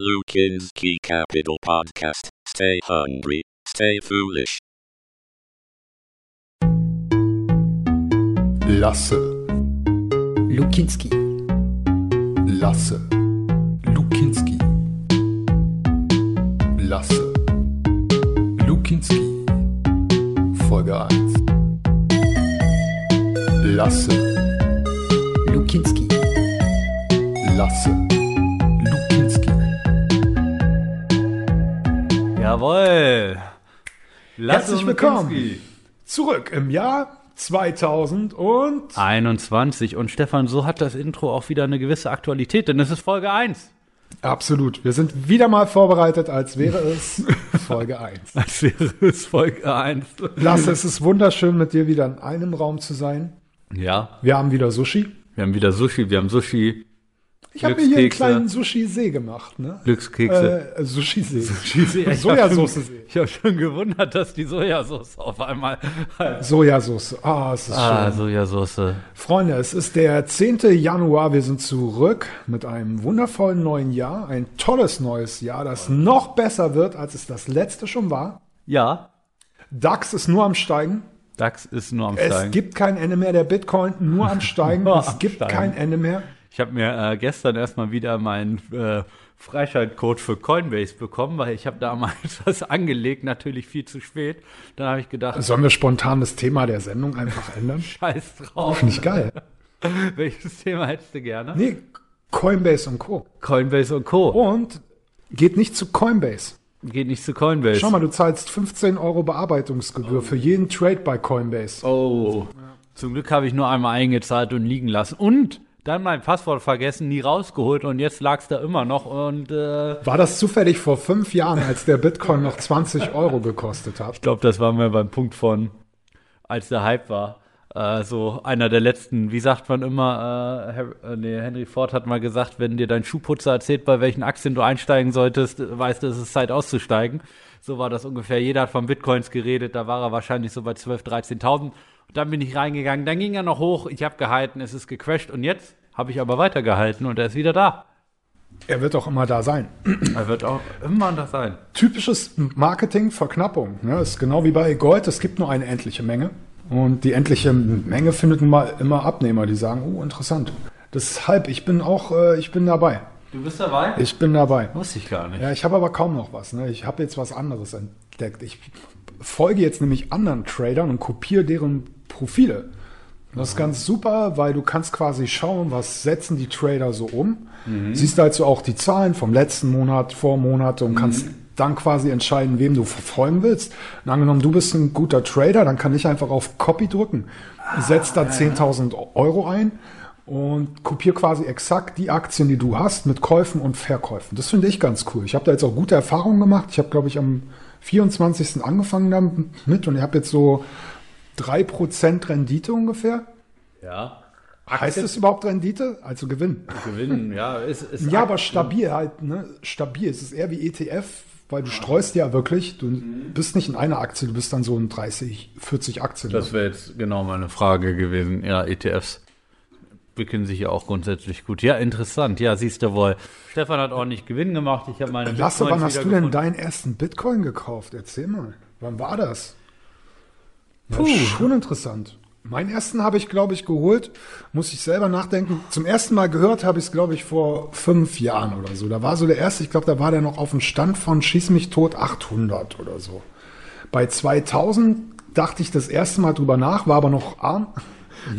Lukinski Capital Podcast. Stay hungry, stay foolish. Lasse, Lukinski. Lasse, Lukinski. Lasse, Lukinski. Folge 1. Lasse, Lukinski. Lasse, Jawohl. Lasse Herzlich willkommen zurück im Jahr 2000 und 21 und Stefan, so hat das Intro auch wieder eine gewisse Aktualität, denn es ist Folge 1. absolut. Wir sind wieder mal vorbereitet, als wäre es Folge 1. Als wäre es Folge 1. Lasse, es ist wunderschön, mit dir wieder in einem Raum zu sein. Ja, Wir haben wieder Sushi. wir haben wieder Sushi, wir haben Sushi, Ich habe mir hier einen kleinen Sushi-See gemacht, ne? Glückskekse. Äh, Sushi-See. Ich Sojasauce-See. Ich habe schon gewundert, dass die Sojasauce auf einmal. Sojasauce. Ah, es ist Ah, schön. Sojasauce. Freunde, es ist der 10. Januar. Wir sind zurück mit einem wundervollen neuen Jahr. Ein tolles neues Jahr, das noch besser wird, als es das letzte schon war. Ja, DAX ist nur am Steigen. DAX ist nur am Es Steigen. gibt kein Ende mehr. Der Bitcoin nur am Steigen. Es gibt kein Ende mehr. Ich habe mir äh, gestern erstmal wieder meinen äh, Freischaltcode für Coinbase bekommen, weil ich habe damals was angelegt, natürlich viel zu spät. Dann habe ich gedacht, Sollen wir spontan das Thema der Sendung einfach ändern? scheiß drauf. Finde ich geil. Welches Thema hättest du gerne? Nee, Coinbase und Co. Coinbase und Co. Und geht nicht zu Coinbase. Geht nicht zu Coinbase. Schau mal, du zahlst 15 Euro Bearbeitungsgebühr für jeden Trade bei Coinbase. Oh. Zum Glück habe ich nur einmal eingezahlt und liegen lassen. Und dann mein Passwort vergessen, nie rausgeholt und jetzt lag es da immer noch und äh, War das zufällig vor fünf Jahren, als der Bitcoin noch 20 Euro gekostet hat? ich glaube, das war mir beim Punkt von, als der Hype war. Äh, so einer der letzten, wie sagt man immer, äh, äh, nee, Henry Ford hat mal gesagt, wenn dir dein Schuhputzer erzählt, bei welchen Aktien du einsteigen solltest, äh, weißt du, es ist Zeit auszusteigen. So war das ungefähr. Jeder hat von Bitcoins geredet, da war er wahrscheinlich so bei 12.000, 13.000. Dann bin ich reingegangen, dann ging er noch hoch, ich habe gehalten, es ist gecrashed und jetzt habe ich aber weitergehalten und er ist wieder da. Er wird auch immer da sein. Er wird auch immer da sein. Typisches Marketing, Verknappung. Ne? Ist genau wie bei Gold, es gibt nur eine endliche Menge. Und die endliche Menge findet mal immer Abnehmer, die sagen, oh, interessant. Deshalb, ich bin auch, äh, ich bin dabei. Du bist dabei? Ich bin dabei. Wusste ich gar nicht. Ja, ich habe aber kaum noch was. Ne? Ich habe jetzt was anderes entdeckt. Ich folge jetzt nämlich anderen Tradern und kopiere deren Profile. Das ist ganz super, weil du kannst quasi schauen, was setzen die Trader so um. Siehst also auch die Zahlen vom letzten Monat, vor Monate und kannst dann quasi entscheiden, wem du verfolgen willst. Und angenommen, du bist ein guter Trader, dann kann ich einfach auf Copy drücken, setz da 10.000 Euro ein und kopiere quasi exakt die Aktien, die du hast, mit Käufen und Verkäufen. Das finde ich ganz cool. Ich habe da jetzt auch gute Erfahrungen gemacht. Ich habe, glaube ich, am 24. angefangen damit und ich habe jetzt so 3% Rendite ungefähr. Ja. Heißt es überhaupt Rendite? Also Gewinn. Gewinnen, ja. Ist, ist Ja, aber stabil halt, ne? Stabil. Es ist eher wie ETF, weil du streust ja wirklich. Du bist nicht in einer Aktie, du bist dann so in 30, 40 Aktien. Das wäre jetzt genau meine Frage gewesen. Ja, ETFs wickeln sich ja auch grundsätzlich gut. Ja, interessant. Ja, siehst du wohl. Stefan hat ordentlich Gewinn gemacht. Ich habe meine Lasse, wann hast du denn deinen ersten Bitcoin gekauft? Erzähl mal. Wann war das? Ja, Puh. schon interessant. Meinen ersten habe ich, glaube ich, geholt. Muss ich selber nachdenken. Zum ersten Mal gehört habe ich es, glaube ich, vor fünf Jahren oder so. Da war so der erste, ich glaube, da war der noch auf dem Stand von Schieß mich tot 800 oder so. Bei 2000 dachte ich das erste Mal drüber nach, war aber noch arm.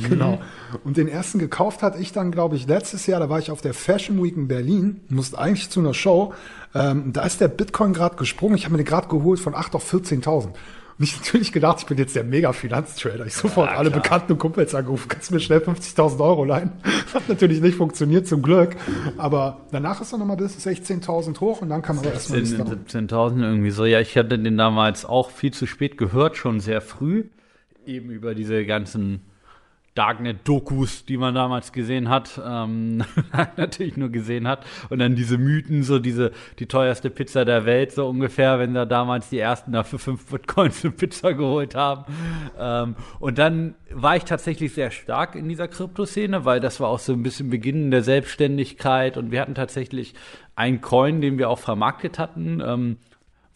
Genau. Und den ersten gekauft hatte ich dann, glaube ich, letztes Jahr, da war ich auf der Fashion Week in Berlin, musste eigentlich zu einer Show. Ähm, da ist der Bitcoin gerade gesprungen. Ich habe mir den gerade geholt von 8 auf 14.000. Und ich natürlich gedacht, ich bin jetzt der Mega-Finanztrader. Ich sofort alle Bekannten und Kumpels angerufen, kannst du mir schnell 50.000 Euro leihen? Hat natürlich nicht funktioniert, zum Glück. Aber danach ist er nochmal bis 16.000 hoch und dann kann man aber erstmal nichts 17 darum. 17.000 irgendwie so. Ja, ich hatte den damals auch viel zu spät gehört, schon sehr früh. Eben über diese ganzen Darknet-Dokus, die man damals gesehen hat, ähm, natürlich nur gesehen hat. Und dann diese Mythen, so diese, die teuerste Pizza der Welt, so ungefähr, wenn da damals die ersten da für fünf Bitcoins eine Pizza geholt haben. Ähm, und dann war ich tatsächlich sehr stark in dieser Kryptoszene, weil das war auch so ein bisschen Beginn der Selbstständigkeit und wir hatten tatsächlich einen Coin, den wir auch vermarktet hatten. Ähm,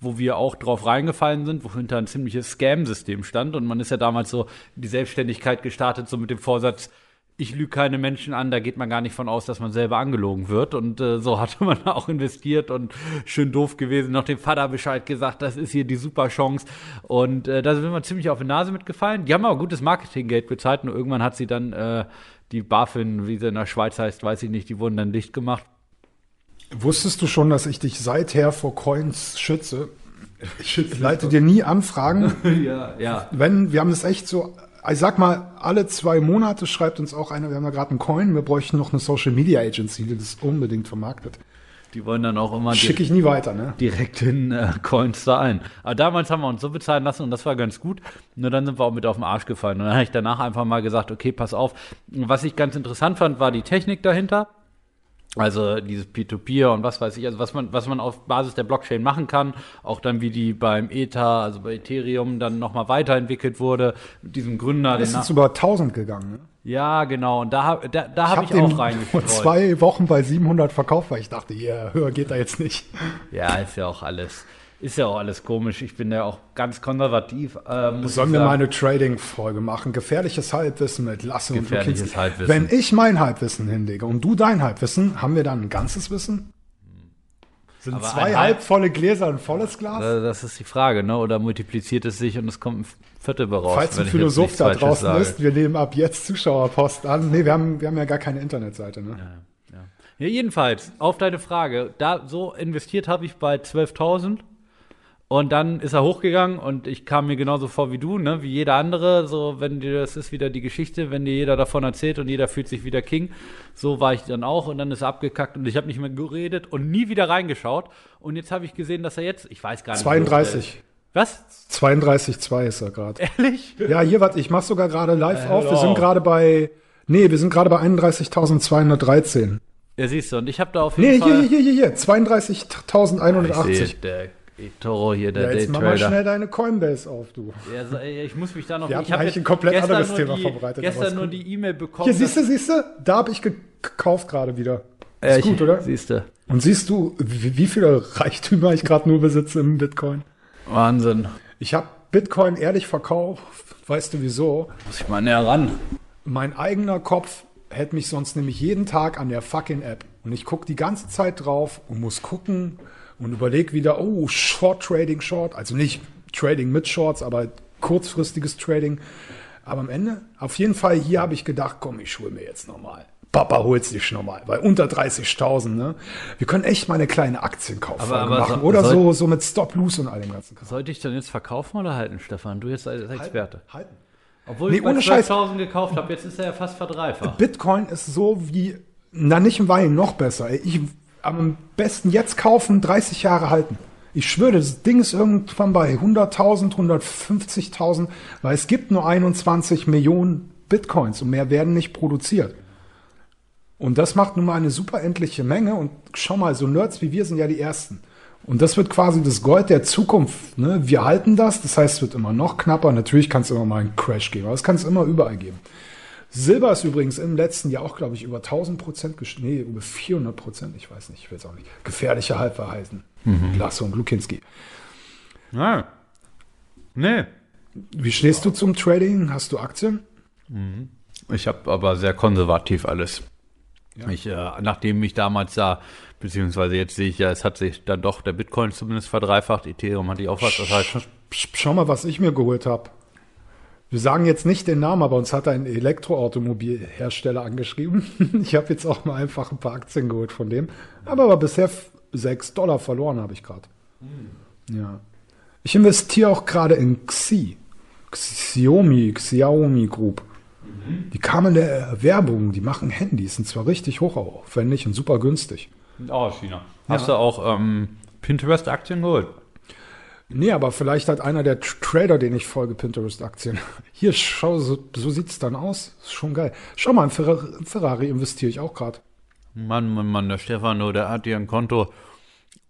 wo wir auch drauf reingefallen sind, wo hinter ein ziemliches Scam-System stand. Und man ist ja damals so die Selbstständigkeit gestartet, so mit dem Vorsatz, ich lüge keine Menschen an, da geht man gar nicht von aus, dass man selber angelogen wird. Und äh, so hatte man auch investiert und schön doof gewesen, noch dem Vater Bescheid gesagt, das ist hier die super Chance. Und äh, da sind wir ziemlich auf die Nase mitgefallen. Die haben aber gutes Marketinggeld bezahlt und irgendwann hat sie dann äh, die BaFin, wie sie in der Schweiz heißt, weiß ich nicht, die wurden dann dicht gemacht. Wusstest du schon, dass ich dich seither vor Coins schütze? Ich leite dir nie Anfragen. ja, ja. Wenn, wir haben das echt so, ich sag mal, alle zwei Monate schreibt uns auch einer, wir haben ja gerade einen Coin, wir bräuchten noch eine Social Media Agency, die das unbedingt vermarktet. Die wollen dann auch immer Schicke ich nie weiter, ne? direkt in äh, Coins zahlen. Aber damals haben wir uns so bezahlen lassen und das war ganz gut. Nur dann sind wir auch mit auf den Arsch gefallen. Und dann habe ich danach einfach mal gesagt, okay, pass auf. Was ich ganz interessant fand, war die Technik dahinter. Also dieses Peer-to-Peer und was weiß ich, also was man, was man auf Basis der Blockchain machen kann, auch dann wie die beim Ether, also bei Ethereum dann nochmal weiterentwickelt wurde, mit diesem Gründer. Das ist jetzt über 1000 gegangen, ne? ja, genau, und da, da, da habe ich, hab den auch vor reingestreut. zwei Wochen bei 700 verkauft, weil ich dachte, ja, höher geht da jetzt nicht. Ja, ist ja auch alles, ist ja auch alles komisch. Ich bin ja auch ganz konservativ. Äh, Sollen wir mal eine Trading-Folge machen? Gefährliches Halbwissen mit Lasse und Gefährliches. Halbwissen. Wenn ich mein Halbwissen hinlege und du dein Halbwissen, haben wir dann ein ganzes Wissen? Sind Aber zwei ein halb volle Gläser ein volles Glas? Das ist die Frage, ne? Oder multipliziert es sich und es kommt ein Viertel raus? Falls ein Philosoph da draußen sage. ist, wir nehmen ab jetzt Zuschauerpost an. Nee, wir haben, wir haben ja gar keine Internetseite. Ne? Ja, jedenfalls, auf deine Frage. Da so investiert habe ich bei 12.000 und dann ist er hochgegangen und ich kam mir genauso vor wie du, ne? wie jeder andere. So, wenn dir das ist wieder die Geschichte, wenn dir jeder davon erzählt und jeder fühlt sich wieder King. So war ich dann auch und dann ist er abgekackt und ich habe nicht mehr geredet und nie wieder reingeschaut. Und jetzt habe ich gesehen, dass er jetzt, ich weiß gar nicht. wie hoch der ist. 32. Was? 32,2 ist er gerade. Ehrlich? Ja, hier, warte, ich mach sogar gerade live Äh, auf. Wir sind gerade bei, nee, wir sind gerade bei 31.213. Ja, siehst du, und ich habe da auf Nee, jeden hier, Fall. hier, hier, hier, hier, sehe, 32.180. Toro hier, der Ja, jetzt mach mal schnell deine Coinbase auf, du. Ja, ich muss mich da noch. Wir ich hatten hab eigentlich ein komplett anderes Thema die, vorbereitet, aber Gestern nur die E-Mail bekommen. Hier, siehst du, siehst du, da habe ich gekauft gerade wieder. Ist Ja, gut, ich- oder? Siehst du. Und siehst du, wie, wie viele Reichtümer ich gerade nur besitze im Bitcoin? Wahnsinn. Ich habe Bitcoin ehrlich verkauft. Weißt du wieso? Muss ich mal näher ran. Mein eigener Kopf hält mich sonst nämlich jeden Tag an der fucking App. Und ich gucke die ganze Zeit drauf und muss gucken und überlege wieder, oh, Short Trading, Short. Also nicht Trading mit Shorts, aber kurzfristiges Trading. Aber am Ende, auf jeden Fall, hier habe ich gedacht, komm, ich mir jetzt nochmal. Papa holt's dich nochmal, weil unter 30.000, ne? Wir können echt mal eine kleine Aktienkauffolge Aber- aber machen. so- oder soll- so, so mit Stop-Loose und all dem ganzen. Sollte ich dann jetzt verkaufen oder halten, Stefan? Du jetzt als Experte. Halten. Obwohl Nee, ich bei ohne Scheiß. 12.000 gekauft habe, jetzt ist er ja fast verdreifacht. Bitcoin ist so wie, na nicht im Wein, noch besser. Ich am besten jetzt kaufen, 30 Jahre halten. Ich schwöre, das Ding ist irgendwann bei 100.000, 150.000, weil es gibt nur 21 Millionen Bitcoins und mehr werden nicht produziert. Und das macht nun mal eine super endliche Menge und schau mal, so Nerds wie wir sind ja die Ersten. Und das wird quasi das Gold der Zukunft. Ne? Wir halten das, das heißt, es wird immer noch knapper. Natürlich kann es immer mal einen Crash geben, aber es kann es immer überall geben. Silber ist übrigens im letzten Jahr auch, glaube ich, über 1000 Prozent, nee, über 400 Prozent, ich weiß nicht, ich will es auch nicht. Gefährliche Halbwahrheiten. Lasse und Lukinski. Ja. Nee. Wie stehst du zum Trading? Hast du Aktien? Ich habe aber sehr konservativ alles. Ich, äh, nachdem ich damals sah, beziehungsweise jetzt sehe ich ja, es hat sich dann doch der Bitcoin zumindest verdreifacht, Ethereum hat die auch was, das heißt, Sch- sch- Schau mal, was ich mir geholt habe. Wir sagen jetzt nicht den Namen, aber uns hat ein Elektroautomobilhersteller angeschrieben. Ich habe jetzt auch mal einfach ein paar Aktien geholt von dem. Aber, aber bisher 6 Dollar verloren habe ich gerade. Ja. Ich investiere auch gerade in Xi. Xiaomi, Xiaomi Group. Die kamen in der Werbung, die machen Handys, sind zwar richtig hochaufwendig und super günstig. auch aus China. Hast du auch ähm, Pinterest-Aktien geholt? Nee, aber vielleicht hat einer der Tr- Trader, den ich folge, Pinterest-Aktien. Hier, schau, so, so sieht's dann aus. Ist schon geil. Schau mal, in Ferrari, Ferrari investiere ich auch gerade. Mann, Mann, Mann, der Stefano, der hat hier ein Konto.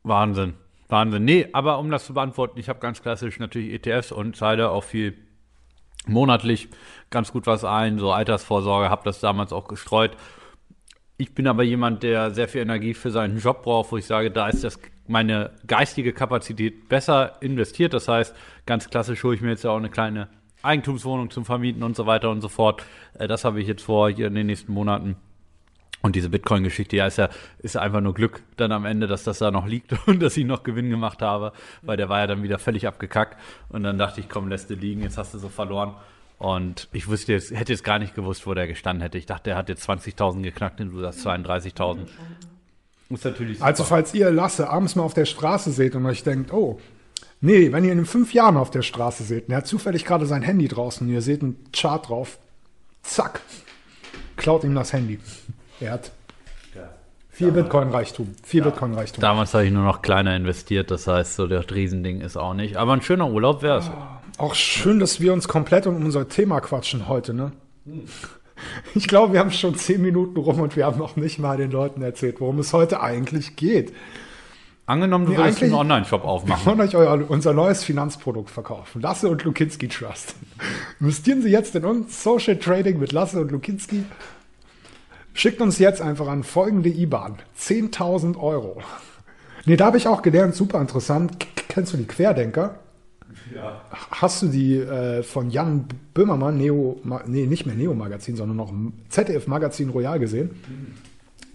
Wahnsinn. Wahnsinn. Nee, aber um das zu beantworten, ich habe ganz klassisch natürlich ETFs und zahle auch viel monatlich ganz gut was ein, so Altersvorsorge, habe das damals auch gestreut. Ich bin aber jemand, der sehr viel Energie für seinen Job braucht, wo ich sage, da ist das meine geistige Kapazität besser investiert. Das heißt, ganz klassisch hole ich mir jetzt ja auch eine kleine Eigentumswohnung zum Vermieten und so weiter und so fort. Äh, Das habe ich jetzt vor hier in den nächsten Monaten. Und diese Bitcoin-Geschichte, ja, ist ja, ist einfach nur Glück dann am Ende, dass das da noch liegt und dass ich noch Gewinn gemacht habe, weil der war ja dann wieder völlig abgekackt. Und dann dachte ich, komm, lässt du liegen, jetzt hast du so verloren. Und ich wusste jetzt, hätte jetzt gar nicht gewusst, wo der gestanden hätte. Ich dachte, der hat jetzt 20.000 geknackt und du sagst 32.000. Ist natürlich super. Also, falls ihr Lasse abends mal auf der Straße seht und euch denkt, oh, nee, wenn ihr ihn in fünf Jahren auf der Straße seht und er hat zufällig gerade sein Handy draußen und ihr seht einen Chart drauf, zack, klaut ihm das Handy. Er hat viel Bitcoin-Reichtum. Viel Bitcoin-Reichtum. Damals habe ich nur noch kleiner investiert, das heißt, so das Riesending ist auch nicht. Aber ein schöner Urlaub wäre es. Auch schön, dass wir uns komplett um unser Thema quatschen heute, ne? Ich glaube, wir haben schon zehn Minuten rum und wir haben noch nicht mal den Leuten erzählt, worum es heute eigentlich geht. Angenommen, du Nee, würdest einen Online-Shop Wir aufmachen. wollen euch euer, unser neues Finanzprodukt verkaufen. Lasse und Lukinski Trust. Investieren Sie jetzt in uns Social Trading mit Lasse und Lukinski. Schickt uns jetzt einfach an folgende IBAN. 10.000 Euro. Nee, da habe ich auch gelernt, super interessant. Kennst du die Querdenker? Ja. Hast du die äh, von Jan Böhmermann, Neo, Ma nee, nicht mehr Neo-Magazin, sondern noch ZDF-Magazin Royal gesehen?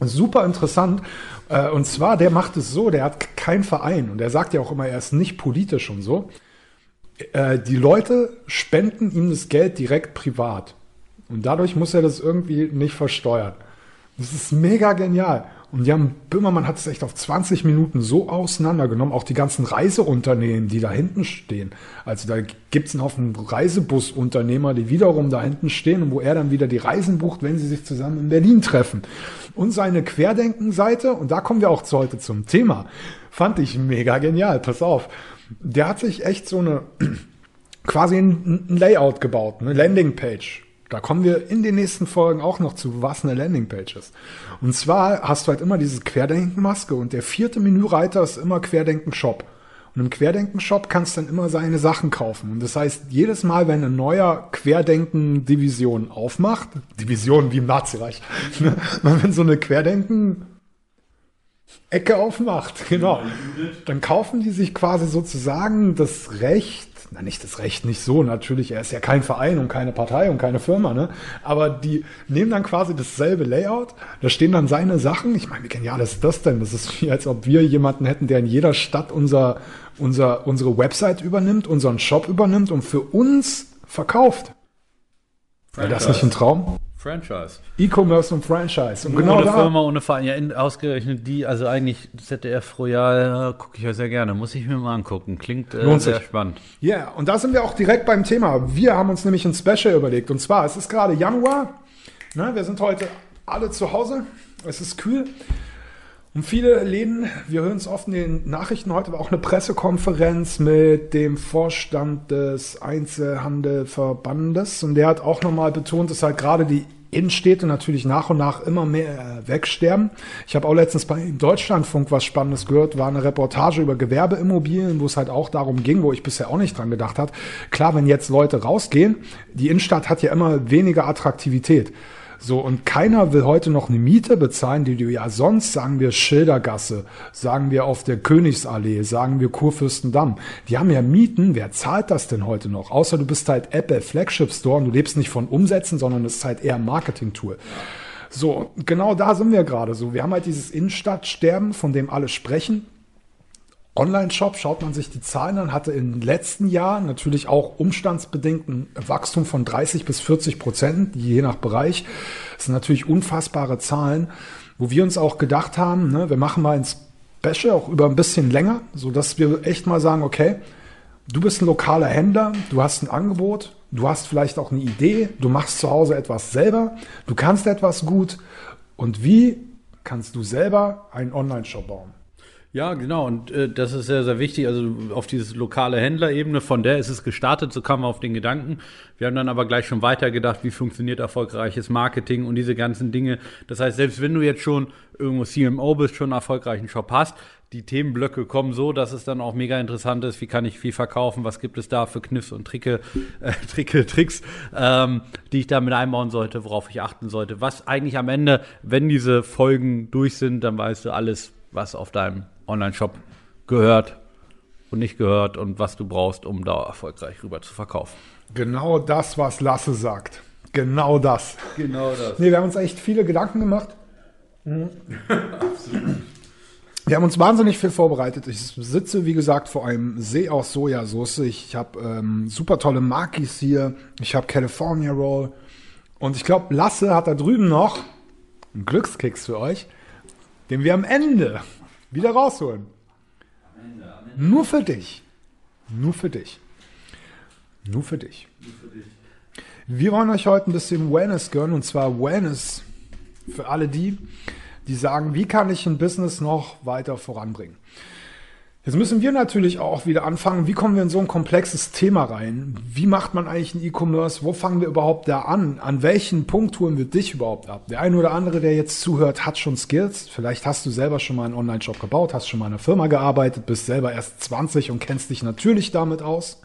Super interessant. Äh, Und zwar, der macht es so, der hat keinen Verein und er sagt ja auch immer, er ist nicht politisch und so. Äh, Die Leute spenden ihm das Geld direkt privat. Und dadurch muss er das irgendwie nicht versteuern. Das ist mega genial. Und Jan Böhmermann hat es echt auf 20 Minuten so auseinandergenommen, auch die ganzen Reiseunternehmen, die da hinten stehen. Also da gibt es einen Haufen Reisebusunternehmer, die wiederum da hinten stehen und wo er dann wieder die Reisen bucht, wenn sie sich zusammen in Berlin treffen. Und seine Querdenken-Seite, und da kommen wir auch zu heute zum Thema, fand ich mega genial. Pass auf. Der hat sich echt so eine quasi ein, ein Layout gebaut, eine Landingpage. Da kommen wir in den nächsten Folgen auch noch zu, was eine Landingpage ist. Und zwar hast du halt immer diese Querdenken-Maske und der vierte Menüreiter ist immer Querdenken-Shop. Und im Querdenken-Shop kannst du dann immer seine Sachen kaufen. Und das heißt, jedes Mal, wenn ein neuer Querdenken-Division aufmacht, Division wie im Nazireich, ne, wenn so eine Querdenken Ecke aufmacht, genau. Dann kaufen die sich quasi sozusagen das Recht, na nicht das Recht, nicht so natürlich, er ist ja kein Verein und keine Partei und keine Firma, ne? Aber die nehmen dann quasi dasselbe Layout, da stehen dann seine Sachen. Ich meine, wie genial ist das denn? Das ist wie als ob wir jemanden hätten, der in jeder Stadt unser, unser, unsere Website übernimmt, unseren Shop übernimmt und für uns verkauft. Wäre das nicht ein Traum? Franchise. E-Commerce und Franchise. Und genau ohne da. Firma, ohne Verein. Ja, in, ausgerechnet die, also eigentlich ZDF Royal, gucke ich ja sehr gerne. Muss ich mir mal angucken. Klingt äh, sehr sich. spannend. Ja, und da sind wir auch direkt beim Thema. Wir haben uns nämlich ein Special überlegt. Und zwar, es ist gerade Januar. Ne, wir sind heute alle zu Hause. Es ist kühl. Und viele Läden, wir hören es oft in den Nachrichten heute, war auch eine Pressekonferenz mit dem Vorstand des Einzelhandelverbandes. Und der hat auch nochmal betont, dass halt gerade die Innenstädte natürlich nach und nach immer mehr äh, wegsterben. Ich habe auch letztens bei Deutschlandfunk was Spannendes gehört, war eine Reportage über Gewerbeimmobilien, wo es halt auch darum ging, wo ich bisher auch nicht dran gedacht hat. Klar, wenn jetzt Leute rausgehen, die Innenstadt hat ja immer weniger Attraktivität. So, und keiner will heute noch eine Miete bezahlen, die du ja sonst, sagen wir Schildergasse, sagen wir auf der Königsallee, sagen wir Kurfürstendamm. Die haben ja Mieten, wer zahlt das denn heute noch? Außer du bist halt Apple Flagship Store und du lebst nicht von Umsätzen, sondern es ist halt eher ein Marketing-Tool. So, genau da sind wir gerade so. Wir haben halt dieses Innenstadtsterben, von dem alle sprechen. Online-Shop, schaut man sich die Zahlen an, hatte im letzten Jahr natürlich auch umstandsbedingt ein Wachstum von 30 bis 40 Prozent, je nach Bereich. Das sind natürlich unfassbare Zahlen, wo wir uns auch gedacht haben, ne, wir machen mal ein Special auch über ein bisschen länger, so dass wir echt mal sagen, okay, du bist ein lokaler Händler, du hast ein Angebot, du hast vielleicht auch eine Idee, du machst zu Hause etwas selber, du kannst etwas gut und wie kannst du selber einen Online-Shop bauen? Ja, genau. Und äh, das ist sehr, sehr wichtig. Also auf dieses lokale Händlerebene, von der ist es gestartet, so kamen wir auf den Gedanken. Wir haben dann aber gleich schon weitergedacht, wie funktioniert erfolgreiches Marketing und diese ganzen Dinge. Das heißt, selbst wenn du jetzt schon irgendwo CMO bist, schon einen erfolgreichen Shop hast, die Themenblöcke kommen so, dass es dann auch mega interessant ist, wie kann ich viel verkaufen, was gibt es da für Kniffs und Tricke, äh, Tricke, Tricks, ähm, die ich da mit einbauen sollte, worauf ich achten sollte. Was eigentlich am Ende, wenn diese Folgen durch sind, dann weißt du alles, was auf deinem Online-Shop gehört und nicht gehört und was du brauchst, um da erfolgreich rüber zu verkaufen. Genau das, was Lasse sagt. Genau das. Genau das. Nee, wir haben uns echt viele Gedanken gemacht. Wir haben uns wahnsinnig viel vorbereitet. Ich sitze, wie gesagt, vor einem See aus Sojasauce. Ich habe ähm, super tolle Makis hier. Ich habe California Roll. Und ich glaube, Lasse hat da drüben noch einen Glückskeks für euch, den wir am Ende wieder rausholen. Nur für dich. Nur für dich. Nur für dich. Wir wollen euch heute ein bisschen Wellness gönnen und zwar Wellness für alle die, die sagen, wie kann ich ein Business noch weiter voranbringen? Jetzt müssen wir natürlich auch wieder anfangen, wie kommen wir in so ein komplexes Thema rein? Wie macht man eigentlich ein E-Commerce? Wo fangen wir überhaupt da an? An welchen Punkt holen wir dich überhaupt ab? Der eine oder andere, der jetzt zuhört, hat schon Skills. Vielleicht hast du selber schon mal einen Online-Shop gebaut, hast schon mal in einer Firma gearbeitet, bist selber erst 20 und kennst dich natürlich damit aus.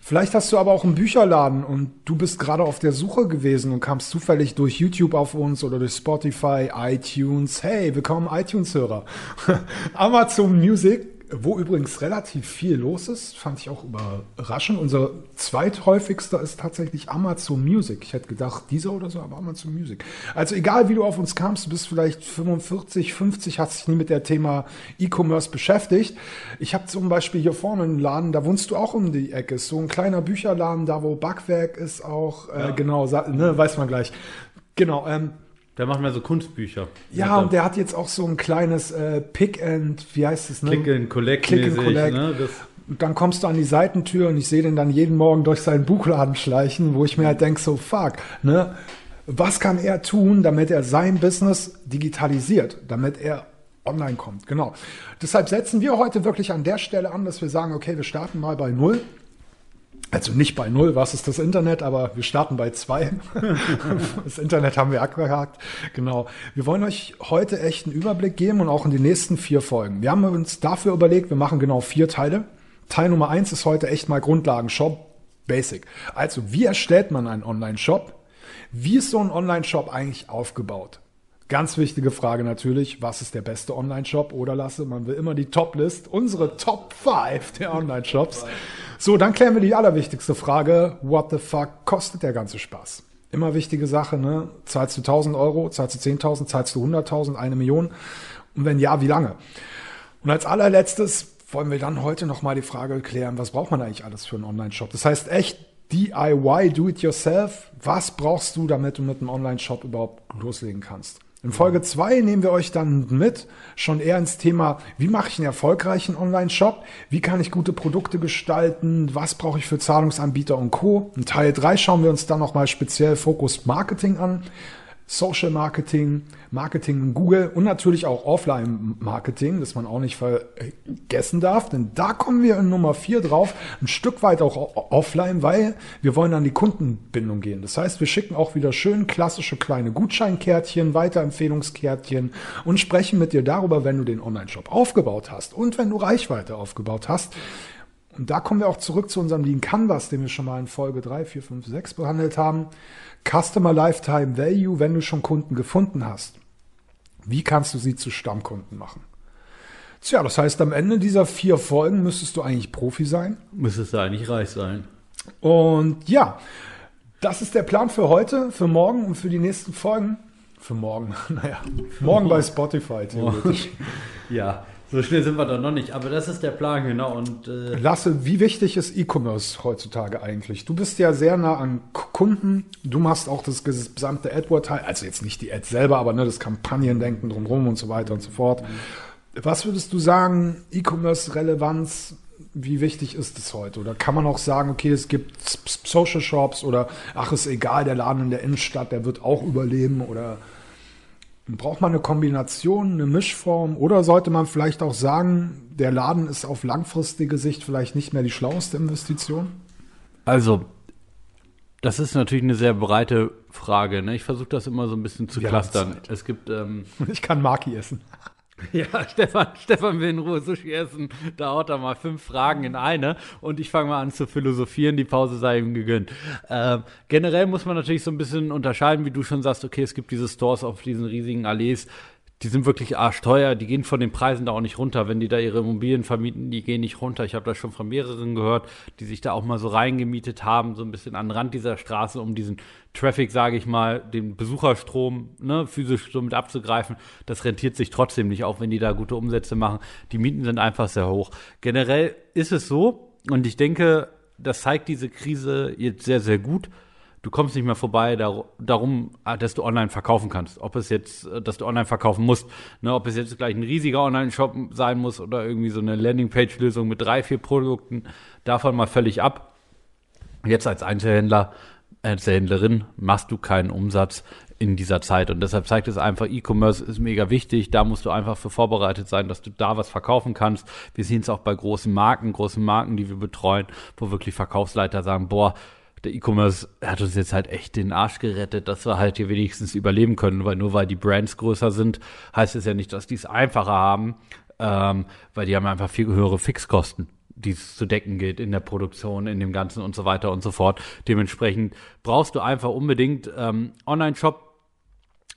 Vielleicht hast du aber auch einen Bücherladen und du bist gerade auf der Suche gewesen und kamst zufällig durch YouTube auf uns oder durch Spotify, iTunes. Hey, willkommen iTunes-Hörer. Amazon Music wo übrigens relativ viel los ist, fand ich auch überraschend. Unser zweithäufigster ist tatsächlich Amazon Music. Ich hätte gedacht, dieser oder so, aber Amazon Music. Also egal, wie du auf uns kamst, du bist vielleicht 45, 50, hast dich nie mit der Thema E-Commerce beschäftigt. Ich habe zum Beispiel hier vorne einen Laden, da wohnst du auch um die Ecke. Ist so ein kleiner Bücherladen, da wo Backwerk ist auch. Äh, Genau, ne, weiß man gleich. Genau, ähm, Der macht mehr so Kunstbücher. ja, und der hat jetzt auch so ein kleines äh, Pick and, wie heißt es, ne? Click and Collect. Click and Collect. Ne? Und dann kommst du an die Seitentür und ich sehe den dann jeden Morgen durch seinen Buchladen schleichen, wo ich mir halt denke, so fuck, ne? Was kann er tun, damit er sein Business digitalisiert, damit er online kommt? Genau. Deshalb setzen wir heute wirklich an der Stelle an, dass wir sagen, okay, wir starten mal bei Null. Also nicht bei Null, was ist das Internet, aber wir starten bei zwei. das Internet haben wir abgehakt. Genau. Wir wollen euch heute echt einen Überblick geben und auch in den nächsten vier Folgen. Wir haben uns dafür überlegt, wir machen genau vier Teile. Teil Nummer eins ist heute echt mal Grundlagen Shop Basic. Also, wie erstellt man einen Online-Shop? Wie ist so ein Online-Shop eigentlich aufgebaut? Ganz wichtige Frage natürlich, was ist der beste Online-Shop? Oder Lasse, man will immer die Top-List, unsere Top 5 der Online-Shops. So, dann klären wir die allerwichtigste Frage, what the fuck kostet der ganze Spaß? Immer wichtige Sache, ne? Zahlst du 1000 Euro, zahlst du 10.000, zahlst du 100.000, eine Million? Und wenn ja, wie lange? Und als allerletztes wollen wir dann heute nochmal die Frage klären, was braucht man eigentlich alles für einen Online-Shop? Das heißt echt DIY, do it yourself. Was brauchst du, damit du mit einem Online-Shop überhaupt loslegen kannst? In Folge 2 nehmen wir euch dann mit, schon eher ins Thema, wie mache ich einen erfolgreichen Online-Shop? Wie kann ich gute Produkte gestalten? Was brauche ich für Zahlungsanbieter und Co.? In Teil 3 schauen wir uns dann nochmal speziell Fokus Marketing an. Social Marketing, Marketing in Google und natürlich auch Offline Marketing, das man auch nicht vergessen darf, denn da kommen wir in Nummer 4 drauf, ein Stück weit auch offline, weil wir wollen an die Kundenbindung gehen. Das heißt, wir schicken auch wieder schön klassische kleine Gutscheinkärtchen, Weiterempfehlungskärtchen und sprechen mit dir darüber, wenn du den Online-Shop aufgebaut hast und wenn du Reichweite aufgebaut hast. Und da kommen wir auch zurück zu unserem Lean Canvas, den wir schon mal in Folge 3, 4, 5, 6 behandelt haben. Customer Lifetime Value, wenn du schon Kunden gefunden hast. Wie kannst du sie zu Stammkunden machen? Tja, das heißt, am Ende dieser vier Folgen müsstest du eigentlich Profi sein. müsstest du eigentlich reich sein. Und ja, das ist der Plan für heute, für morgen und für die nächsten Folgen. Für morgen, naja, morgen bei Spotify theoretisch. Ja, so schnell sind wir da noch nicht, aber das ist der Plan, genau. Und äh, Lasse, wie wichtig ist E-Commerce heutzutage eigentlich? Du bist ja sehr nah an Kunden. Du machst auch das gesamte AdWord-Teil, also jetzt nicht die Ad selber, aber ne, das Kampagnendenken drumherum und so weiter und so fort. Was würdest du sagen, E-Commerce-Relevanz, wie wichtig ist es heute? Oder kann man auch sagen, okay, es gibt Social Shops oder ach, ist egal, der Laden in der Innenstadt, der wird auch überleben oder Braucht man eine Kombination, eine Mischform oder sollte man vielleicht auch sagen, der Laden ist auf langfristige Sicht vielleicht nicht mehr die schlauste Investition? Also, das ist natürlich eine sehr breite Frage. Ne? Ich versuche das immer so ein bisschen zu Wir clustern. Es gibt, ähm, Ich kann Maki essen. ja, Stefan, Stefan will in Ruhe Sushi essen. Da haut er mal fünf Fragen in eine und ich fange mal an zu philosophieren. Die Pause sei ihm gegönnt. Ähm, generell muss man natürlich so ein bisschen unterscheiden, wie du schon sagst, okay, es gibt diese Stores auf diesen riesigen Allees. Die sind wirklich arschteuer, die gehen von den Preisen da auch nicht runter. Wenn die da ihre Immobilien vermieten, die gehen nicht runter. Ich habe das schon von mehreren gehört, die sich da auch mal so reingemietet haben, so ein bisschen an den Rand dieser Straße, um diesen Traffic, sage ich mal, den Besucherstrom ne, physisch so mit abzugreifen. Das rentiert sich trotzdem nicht, auch wenn die da gute Umsätze machen. Die Mieten sind einfach sehr hoch. Generell ist es so, und ich denke, das zeigt diese Krise jetzt sehr, sehr gut du kommst nicht mehr vorbei dar darum, ah, dass du online verkaufen kannst. Ob es jetzt, äh, dass du online verkaufen musst, ne, ob es jetzt gleich ein riesiger Online-Shop sein muss oder irgendwie so eine Landingpage-Lösung mit drei, vier Produkten, davon mal völlig ab. Jetzt als Einzelhändler, Einzelhändlerin machst du keinen Umsatz in dieser Zeit. Und deshalb zeigt es einfach, E-Commerce ist mega wichtig. Da musst du einfach für vorbereitet sein, dass du da was verkaufen kannst. Wir sehen es auch bei großen Marken, großen Marken, die wir betreuen, wo wirklich Verkaufsleiter sagen, boah, der E-Commerce hat uns jetzt halt echt den Arsch gerettet, dass wir halt hier wenigstens überleben können, weil nur weil die Brands größer sind, heißt es ja nicht, dass die es einfacher haben, ähm, weil die haben einfach viel höhere Fixkosten die es zu decken gilt in der Produktion, in dem Ganzen und so weiter und so fort. Dementsprechend brauchst du einfach unbedingt ähm, Online-Shop,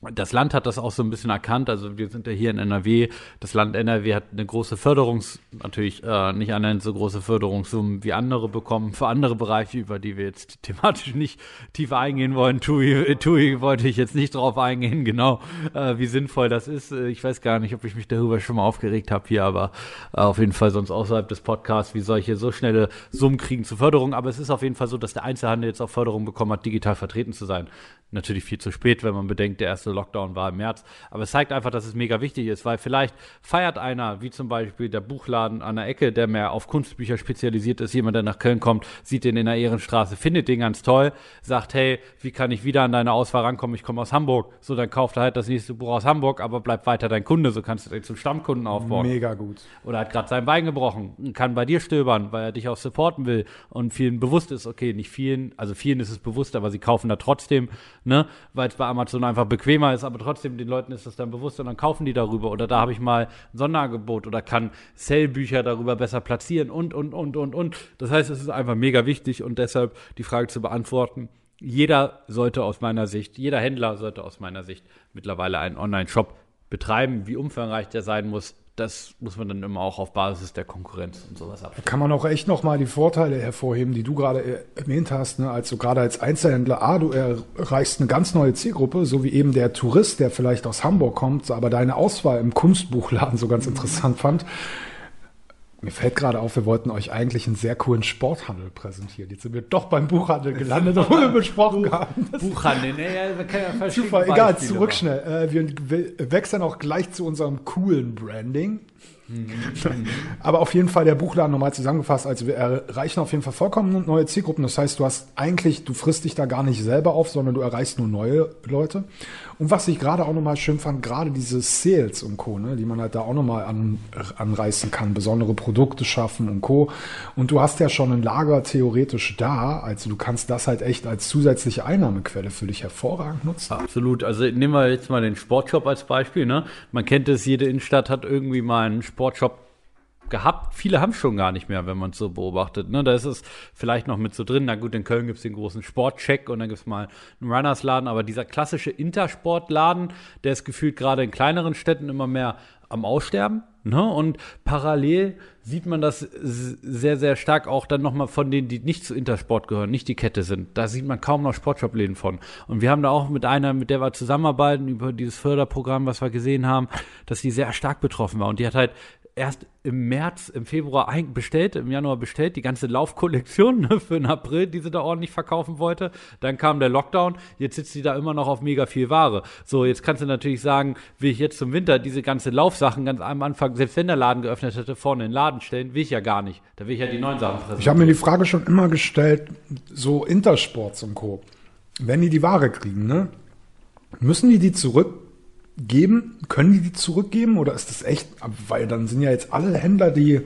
das Land hat das auch so ein bisschen erkannt. Also wir sind ja hier in NRW. Das Land NRW hat eine große Förderungs, natürlich äh, nicht annähernd so große Förderungssummen wie andere bekommen für andere Bereiche, über die wir jetzt thematisch nicht tiefer eingehen wollen. Tui, Tui wollte ich jetzt nicht drauf eingehen, genau, äh, wie sinnvoll das ist. Äh, Ich weiß gar nicht, ob ich mich darüber schon mal aufgeregt habe hier, aber äh, auf jeden Fall sonst außerhalb des Podcasts, wie solche so schnelle Summen kriegen zur Förderung. Aber es ist auf jeden Fall so, dass der Einzelhandel jetzt auch Förderung bekommen hat, digital vertreten zu sein. Natürlich viel zu spät, wenn man bedenkt, der erste Lockdown war im März. Aber es zeigt einfach, dass es mega wichtig ist, weil vielleicht feiert einer, wie zum Beispiel der Buchladen an der Ecke, der mehr auf Kunstbücher spezialisiert ist, jemand, der nach Köln kommt, sieht den in der Ehrenstraße, findet den ganz toll, sagt, hey, wie kann ich wieder an deine Auswahl rankommen? Ich komme aus Hamburg. So, dann kauft er halt das nächste Buch aus Hamburg, aber bleibt weiter dein Kunde. So kannst du den zum Stammkunden aufbauen Mega gut. oder hat gerade sein Bein gebrochen und kann bei dir stöbern, weil er dich auch supporten will und vielen bewusst ist, okay, nicht vielen, also vielen ist es bewusst, aber sie kaufen da trotzdem, ne, weil es bei Amazon einfach bequemer ist, aber trotzdem den Leuten ist das dann bewusst und dann kaufen die darüber oder da habe ich mal ein Sonderangebot oder kann Sale-Bücher darüber besser platzieren und, und, und, und, und. Das heißt, es ist einfach mega wichtig und deshalb die Frage zu beantworten, jeder sollte aus meiner Sicht, jeder Händler sollte aus meiner Sicht mittlerweile einen Online-Shop betreiben. Wie umfangreich der sein muss, das muss man dann immer auch auf Basis der Konkurrenz und sowas abstellen. Kann man auch echt nochmal die Vorteile hervorheben, die du gerade äh, erwähnt hast. Ne? Also gerade als Einzelhändler, A, du erreichst eine ganz neue Zielgruppe, so wie eben der Tourist, der vielleicht aus Hamburg kommt, aber deine Auswahl im Kunstbuchladen so ganz interessant fand. Mir fällt gerade auf, wir wollten euch eigentlich einen sehr coolen Sporthandel präsentieren. Jetzt sind wir doch beim Buchhandel gelandet, obwohl wir besprochen haben. Das Buchhandel, ne, ja, wir können ja verschiedene Zufall, egal, zurück schnell. Äh, wir we- wechseln auch gleich zu unserem coolen Branding. Aber auf jeden Fall der Buchladen nochmal zusammengefasst. Also wir erreichen auf jeden Fall vollkommen neue Zielgruppen. Das heißt, du hast eigentlich, du frisst dich da gar nicht selber auf, sondern du erreichst nur neue Leute. Und was ich gerade auch nochmal schön fand, gerade diese Sales und Co., ne, die man halt da auch nochmal an, anreißen kann, besondere Produkte schaffen und Co. Und du hast ja schon ein Lager theoretisch da, also du kannst das halt echt als zusätzliche Einnahmequelle für dich hervorragend nutzen. Absolut. Also nehmen wir jetzt mal den Sportshop als Beispiel. Ne? Man kennt es, jede Innenstadt hat irgendwie mal einen Sportshop gehabt. Viele haben schon gar nicht mehr, wenn man es so beobachtet. Ne? Da ist es vielleicht noch mit so drin. Na gut, in Köln gibt es den großen Sportcheck und dann gibt es mal einen Runnersladen. Aber dieser klassische Intersportladen, der ist gefühlt gerade in kleineren Städten immer mehr am Aussterben. Ne? Und parallel sieht man das sehr, sehr stark auch dann nochmal von denen, die nicht zu Intersport gehören, nicht die Kette sind. Da sieht man kaum noch Sportshop-Läden von. Und wir haben da auch mit einer, mit der wir zusammenarbeiten, über dieses Förderprogramm, was wir gesehen haben, dass die sehr stark betroffen war. Und die hat halt erst im März, im Februar bestellt, im Januar bestellt, die ganze Laufkollektion ne, für den April, die sie da ordentlich verkaufen wollte. Dann kam der Lockdown, jetzt sitzt sie da immer noch auf mega viel Ware. So, jetzt kannst du natürlich sagen, will ich jetzt zum Winter diese ganze Laufsachen ganz am Anfang, selbst wenn der Laden geöffnet hätte, vorne in den Laden stellen, will ich ja gar nicht. Da will ich ja die neuen Sachen präsentieren. Ich habe mir die Frage schon immer gestellt, so Intersports und Co. Wenn die die Ware kriegen, ne, müssen die die zurückgeben geben? Können die die zurückgeben oder ist das echt? Weil dann sind ja jetzt alle Händler, die,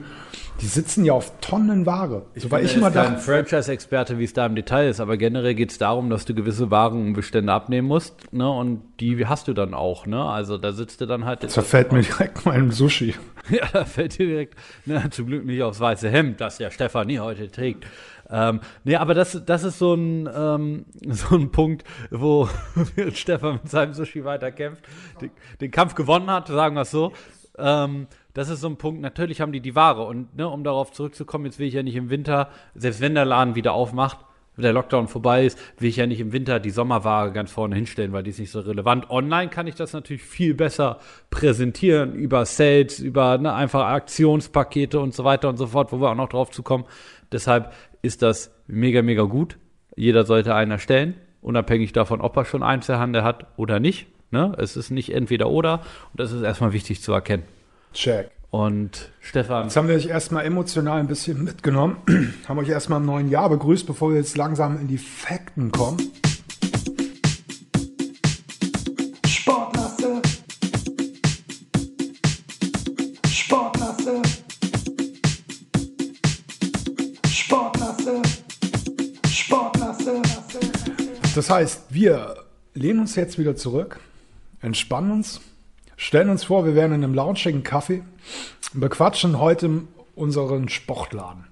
die sitzen ja auf Tonnen Ware. So, weil ich immer jetzt kein dachte, Franchise-Experte, wie es da im Detail ist, aber generell geht es darum, dass du gewisse Warenbestände abnehmen musst, ne? Und die hast du dann auch, ne? Also da sitzt du dann halt. zerfällt mir direkt mein Sushi. Ja, da fällt dir direkt, ne, zum Glück nicht aufs weiße Hemd, das der Stefanie heute trägt. Ähm, nee, aber das, das ist so ein, ähm, so ein Punkt, wo Stefan mit seinem Sushi weiterkämpft, den, den Kampf gewonnen hat, sagen wir es so. Ähm, das ist so ein Punkt, natürlich haben die die Ware und ne, um darauf zurückzukommen, jetzt will ich ja nicht im Winter, selbst wenn der Laden wieder aufmacht, wenn der Lockdown vorbei ist, will ich ja nicht im Winter die Sommerware ganz vorne hinstellen, weil die ist nicht so relevant. Online kann ich das natürlich viel besser präsentieren über Sales, über ne, einfach Aktionspakete und so weiter und so fort, wo wir auch noch drauf zu kommen. Deshalb ist das mega, mega gut. Jeder sollte einen erstellen, unabhängig davon, ob er schon Einzelhandel hat oder nicht. Ne? Es ist nicht entweder oder und das ist erstmal wichtig zu erkennen. Check. Und Stefan, Jetzt haben wir euch erstmal emotional ein bisschen mitgenommen, haben euch erstmal im neuen Jahr begrüßt, bevor wir jetzt langsam in die Fakten kommen. Das heißt, wir lehnen uns jetzt wieder zurück, entspannen uns, stellen uns vor, wir wären in einem launchigen Kaffee und bequatschen heute unseren Sportladen.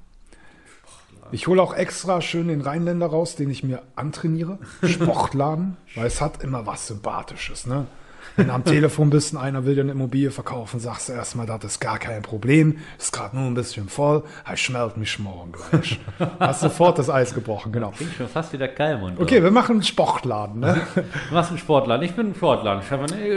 Ich hole auch extra schön den Rheinländer raus, den ich mir antrainiere. Sportladen, weil es hat immer was Sympathisches. Ne? Wenn du am Telefon bist und einer will dir eine Immobilie verkaufen, sagst du erstmal, das ist gar kein Problem, ist gerade nur ein bisschen voll, er schmelzt mich morgen gleich. Hast sofort das Eis gebrochen, genau. klingt schon fast wieder Keimund. Okay, wir machen einen Sportladen. Ne? Du machst einen Sportladen. Ich bin ein Sportladen.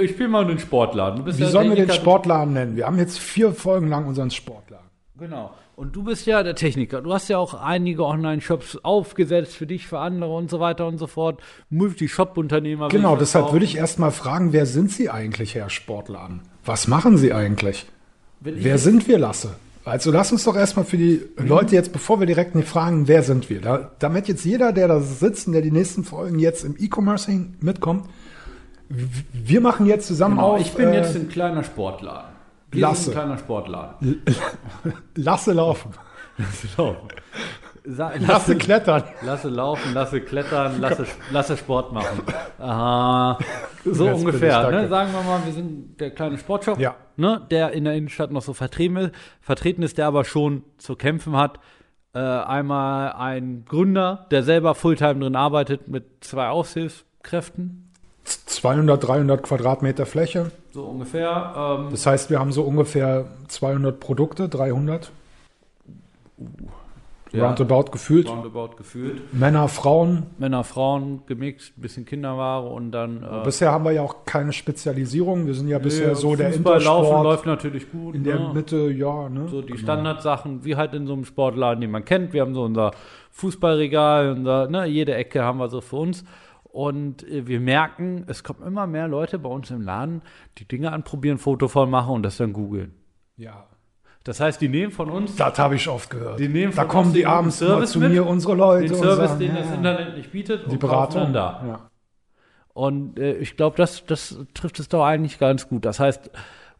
Ich bin mal in den Sportladen. Wie sollen wir den. Sportladen nennen? Wir haben jetzt vier Folgen lang unseren Sportladen. Genau. Und du bist ja der Techniker. Du hast ja auch einige Online-Shops aufgesetzt für dich, für andere und so weiter und so fort. Multi-Shop-Unternehmer. Genau, deshalb verkaufen. würde ich erstmal fragen, wer sind Sie eigentlich, Herr Sportladen? Was machen Sie eigentlich? Wer sind wir, Lasse? Also lass uns doch erstmal für die Leute jetzt, bevor wir direkt nicht fragen, wer sind wir? Da, damit jetzt jeder, der da sitzt und der die nächsten Folgen jetzt im E-Commerce mitkommt, wir machen jetzt zusammen Genau, auf. ich bin äh, jetzt ein kleiner Sportladen. Lasse. ein kleiner Sportladen. Lasse laufen. So. Sa- Lasse klettern. Lasse laufen, lasse klettern, lasse, lasse Sport machen. Aha, so Jetzt ungefähr. Ne? Sagen wir mal, wir sind der kleine Sportshop, Ja. ne? der in der Innenstadt noch so vertreten ist, vertreten ist, der aber schon zu kämpfen hat. Äh, einmal ein Gründer, der selber Fulltime drin arbeitet mit zwei Aushilfskräften, 200, 300 Quadratmeter Fläche. so ungefähr. Ähm, Das heißt, wir haben so ungefähr 200 Produkte, 300. ja, Roundabout gefühlt. roundabout gefühlt. Männer, Frauen. Männer, Frauen gemixt, ein bisschen Kinderware und dann. Äh, Bisher haben wir ja auch keine Spezialisierung. Wir sind ja bisher nee, so der Fußball laufen Intersport. läuft natürlich gut. in der ne? Mitte, ja. Ne? So die Genau. Standardsachen, wie halt in so einem Sportladen, den man kennt. Wir haben so unser Fußballregal, unser, ne, jede Ecke haben wir so für uns. Und äh, wir merken, es kommen immer mehr Leute bei uns im Laden, die Dinge anprobieren, Foto voll machen und das dann googeln. Ja. Das heißt, die nehmen von uns Das habe ich oft gehört. Die nehmen da von kommen uns die abends Service zu mit, mir, unsere Leute. den Service, sagen, den ja, das Internet nicht bietet, Die Beratung. da. Ja. Und äh, ich glaube, das, das trifft es doch eigentlich ganz gut. Das heißt,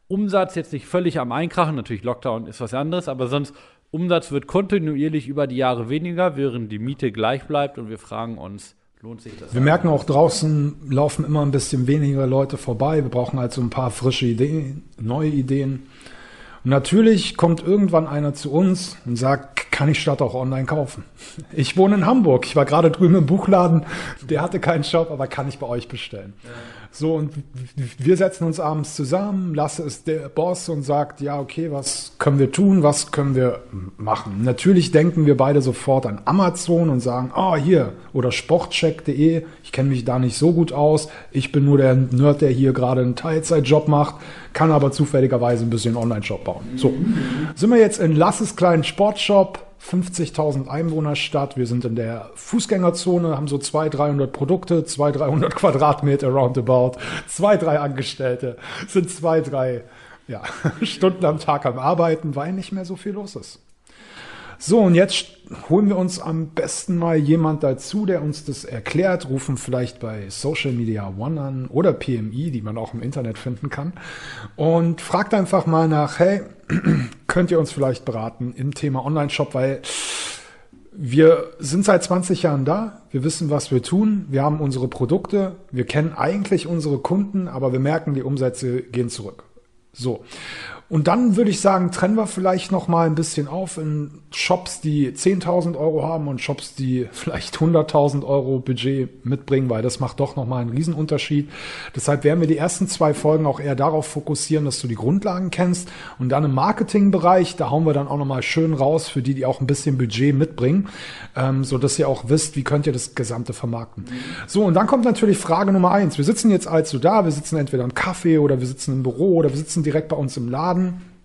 Umsatz jetzt nicht völlig am Einkrachen, natürlich Lockdown ist was anderes, aber sonst Umsatz wird kontinuierlich über die Jahre weniger, während die Miete gleich bleibt und wir fragen uns, lohnt sich das? Wir merken auch draußen laufen immer ein bisschen weniger Leute vorbei. Wir brauchen halt so ein paar frische Ideen, neue Ideen. Und natürlich kommt irgendwann einer zu uns und sagt, kann ich statt auch online kaufen? Ich wohne in Hamburg. Ich war gerade drüben im Buchladen. Der hatte keinen Shop, aber kann ich bei euch bestellen. So, und wir setzen uns abends zusammen. Lasse ist der Boss und sagt, ja, okay, was können wir tun? Was können wir machen? Natürlich denken wir beide sofort an Amazon und sagen, oh, hier, oder sportcheck.de. Ich kenne mich da nicht so gut aus. Ich bin nur der Nerd, der hier gerade einen Teilzeitjob macht, kann aber zufälligerweise ein bisschen Online-Shop bauen. So, sind wir jetzt in Lasses kleinen Sportshop. 50.000 Einwohnerstadt. Wir sind in der Fußgängerzone, haben so 200, 300 Produkte, 200, 300 Quadratmeter roundabout, zwei, drei Angestellte, sind zwei, drei ja, Stunden am Tag am Arbeiten, weil nicht mehr so viel los ist. So, und jetzt holen wir uns am besten mal jemand dazu, der uns das erklärt, rufen vielleicht bei Social Media One an oder PMI, die man auch im Internet finden kann, und fragt einfach mal nach, hey, könnt ihr uns vielleicht beraten im Thema Online-Shop, weil wir sind seit 20 Jahren da, wir wissen, was wir tun, wir haben unsere Produkte, wir kennen eigentlich unsere Kunden, aber wir merken, die Umsätze gehen zurück. So. Und dann würde ich sagen, trennen wir vielleicht noch mal ein bisschen auf in Shops, die 10.000 Euro haben und Shops, die vielleicht 100.000 Euro Budget mitbringen, weil das macht doch noch mal einen Riesenunterschied. Deshalb werden wir die ersten zwei Folgen auch eher darauf fokussieren, dass du die Grundlagen kennst und dann im Marketingbereich, da hauen wir dann auch noch mal schön raus für die, die auch ein bisschen Budget mitbringen, ähm, so dass ihr auch wisst, wie könnt ihr das Gesamte vermarkten. So und dann kommt natürlich Frage Nummer eins. Wir sitzen jetzt also da, wir sitzen entweder im Café oder wir sitzen im Büro oder wir sitzen direkt bei uns im Laden Laden.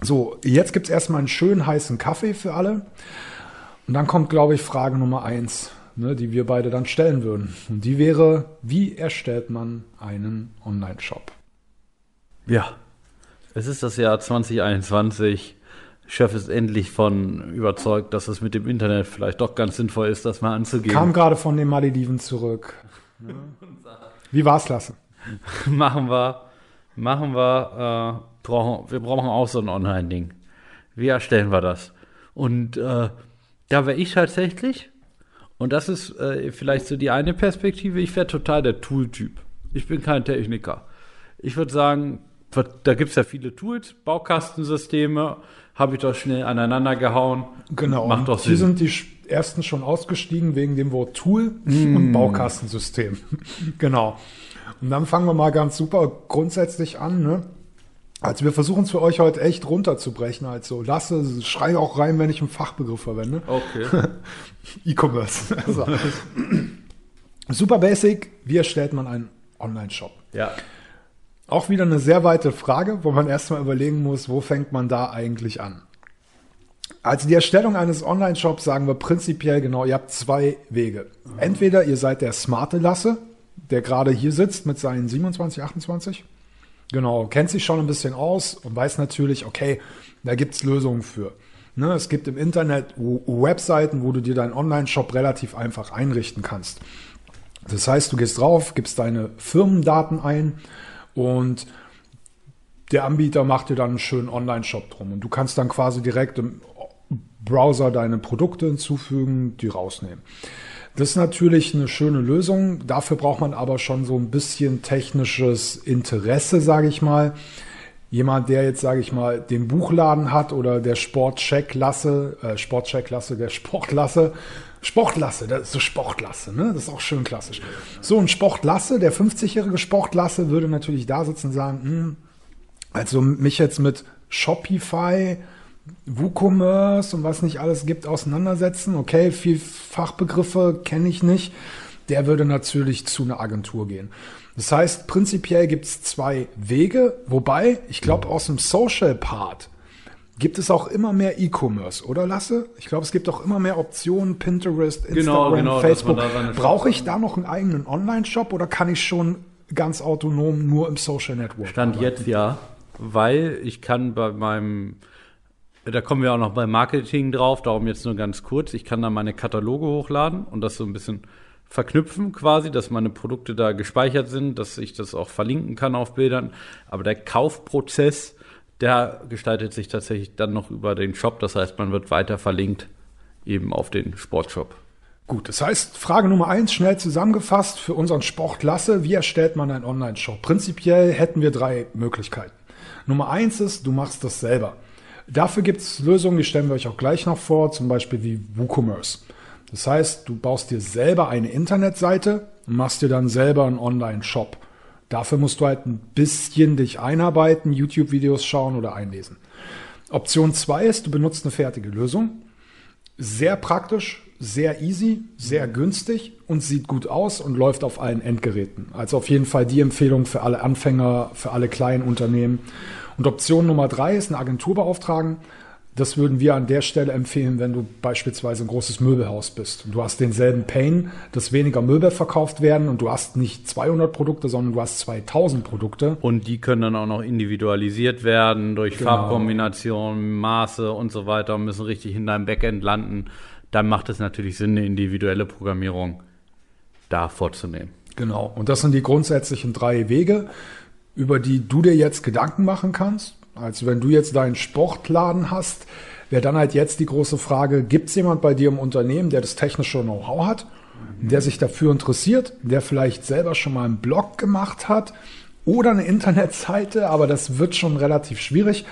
So, jetzt gibt es erstmal einen schönen heißen Kaffee für alle. Und dann kommt, glaube ich, Frage Nummer eins, ne, die wir beide dann stellen würden. Und die wäre, wie erstellt man einen Online-Shop? Ja, es ist das Jahr 2021. Chef ist endlich von überzeugt, dass es mit dem Internet vielleicht doch ganz sinnvoll ist, das mal anzugehen. Kam gerade von den Malediven zurück. Wie war's, Lasse? machen wir, machen wir, äh, brauchen, wir brauchen auch so ein Online-Ding. Wie erstellen wir das? Und äh, da wäre ich tatsächlich, und das ist äh, vielleicht so die eine Perspektive, ich wäre total der Tool-Typ. Ich bin kein Techniker. Ich würde sagen, da gibt es ja viele Tools, Baukastensysteme, habe ich doch schnell aneinander gehauen. Genau. Macht doch Hier Sinn. sind die ersten schon ausgestiegen wegen dem Wort Tool und Baukastensystem. genau. Und dann fangen wir mal ganz super grundsätzlich an. Ne? Also wir versuchen es für euch heute echt runterzubrechen. Also lasse, schrei auch rein, wenn ich einen Fachbegriff verwende. Okay. E-Commerce. Also. Super basic. Wie erstellt man einen Online-Shop? ja. Auch wieder eine sehr weite Frage, wo man erstmal überlegen muss, wo fängt man da eigentlich an? Also die Erstellung eines Online-Shops sagen wir prinzipiell genau, ihr habt zwei Wege. Entweder ihr seid der smarte Lasse, der gerade hier sitzt mit seinen 27, 28. Genau, kennt sich schon ein bisschen aus und weiß natürlich, okay, da gibt's Lösungen für. Ne, es gibt im Internet Webseiten, wo du dir deinen Online-Shop relativ einfach einrichten kannst. Das heißt, du gehst drauf, gibst deine Firmendaten ein und der Anbieter macht dir dann einen schönen Online-Shop drum. Und du kannst dann quasi direkt im Browser deine Produkte hinzufügen, die rausnehmen. Das ist natürlich eine schöne Lösung. Dafür braucht man aber schon so ein bisschen technisches Interesse, sage ich mal. Jemand, der jetzt, sage ich mal, den Buchladen hat oder der Sportcheck-Lasse, äh, Sportcheck-Lasse, der Sportlasse, Sportlasse, das ist so Sportlasse, ne? Das ist auch schön klassisch. So ein Sportlasse, der 50-jährige Sportlasse würde natürlich da sitzen und sagen, hm, also mich jetzt mit Shopify, WooCommerce und was nicht alles gibt auseinandersetzen. Okay, viel Fachbegriffe kenne ich nicht. Der würde natürlich zu einer Agentur gehen. Das heißt, prinzipiell gibt es zwei Wege, wobei ich glaube, aus dem Social Part gibt es auch immer mehr E-Commerce, oder Lasse? Ich glaube, es gibt auch immer mehr Optionen, Pinterest, Instagram, Genau, genau, Facebook. Brauche ich da noch einen eigenen Online-Shop oder kann ich schon ganz autonom nur im Social Network? Stand arbeiten? jetzt ja, weil ich kann bei meinem, da kommen wir auch noch beim Marketing drauf, darum jetzt nur ganz kurz, ich kann da meine Kataloge hochladen und das so ein bisschen verknüpfen quasi, dass meine Produkte da gespeichert sind, dass ich das auch verlinken kann auf Bildern. Aber der Kaufprozess, der gestaltet sich tatsächlich dann noch über den Shop. Das heißt, man wird weiter verlinkt eben auf den Sportshop. Gut, das heißt, Frage Nummer eins, schnell zusammengefasst für unseren Sportklasse. Wie erstellt man einen Online-Shop? Prinzipiell hätten wir drei Möglichkeiten. Nummer eins ist, du machst das selber. Dafür gibt es Lösungen, die stellen wir euch auch gleich noch vor, zum Beispiel wie WooCommerce. Das heißt, du baust dir selber eine Internetseite und machst dir dann selber einen Online-Shop. Dafür musst du halt ein bisschen dich einarbeiten, YouTube-Videos schauen oder einlesen. Option zwei ist, du benutzt eine fertige Lösung. Sehr praktisch, sehr easy, sehr günstig und sieht gut aus und läuft auf allen Endgeräten. Also auf jeden Fall die Empfehlung für alle Anfänger, für alle kleinen Unternehmen. Und Option Nummer drei ist eine Agentur beauftragen. Das würden wir an der Stelle empfehlen, wenn du beispielsweise ein großes Möbelhaus bist. Und du hast denselben Pain, dass weniger Möbel verkauft werden und du hast nicht 200 Produkte, sondern du hast 2000 Produkte. Und die können dann auch noch individualisiert werden durch Genau. Farbkombinationen, Maße und so weiter und müssen richtig in deinem Backend landen. Dann macht es natürlich Sinn, eine individuelle Programmierung da vorzunehmen. Genau. Und das sind die grundsätzlichen drei Wege, über die du dir jetzt Gedanken machen kannst. Also wenn du jetzt deinen Sportladen hast, wäre dann halt jetzt die große Frage, gibt es jemand bei dir im Unternehmen, der das technische Know-how hat, der sich dafür interessiert, der vielleicht selber schon mal einen Blog gemacht hat oder eine Internetseite, aber das wird schon relativ schwierig.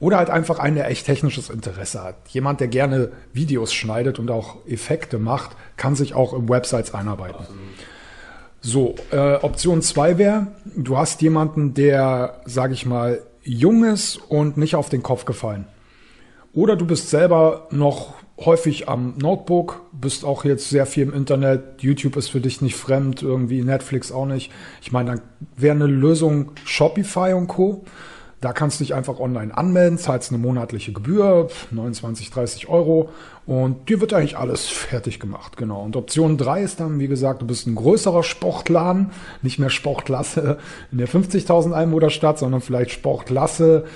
Oder halt einfach einen, der echt technisches Interesse hat. Jemand, der gerne Videos schneidet und auch Effekte macht, kann sich auch in Websites einarbeiten. So, äh, Option 2 wäre, du hast jemanden, der, sage ich mal, jung ist und nicht auf den Kopf gefallen. Oder du bist selber noch häufig am Notebook, bist auch jetzt sehr viel im Internet, YouTube ist für dich nicht fremd, irgendwie Netflix auch nicht. Ich meine, dann wäre eine Lösung Shopify und Co. Da kannst du dich einfach online anmelden, zahlst eine monatliche Gebühr, 29, 30 Euro und dir wird eigentlich alles fertig gemacht, genau. Und Option 3 ist dann, wie gesagt, du bist ein größerer Sportladen, nicht mehr Sportklasse in der 50.000 Einwohnerstadt, sondern vielleicht Sportklasse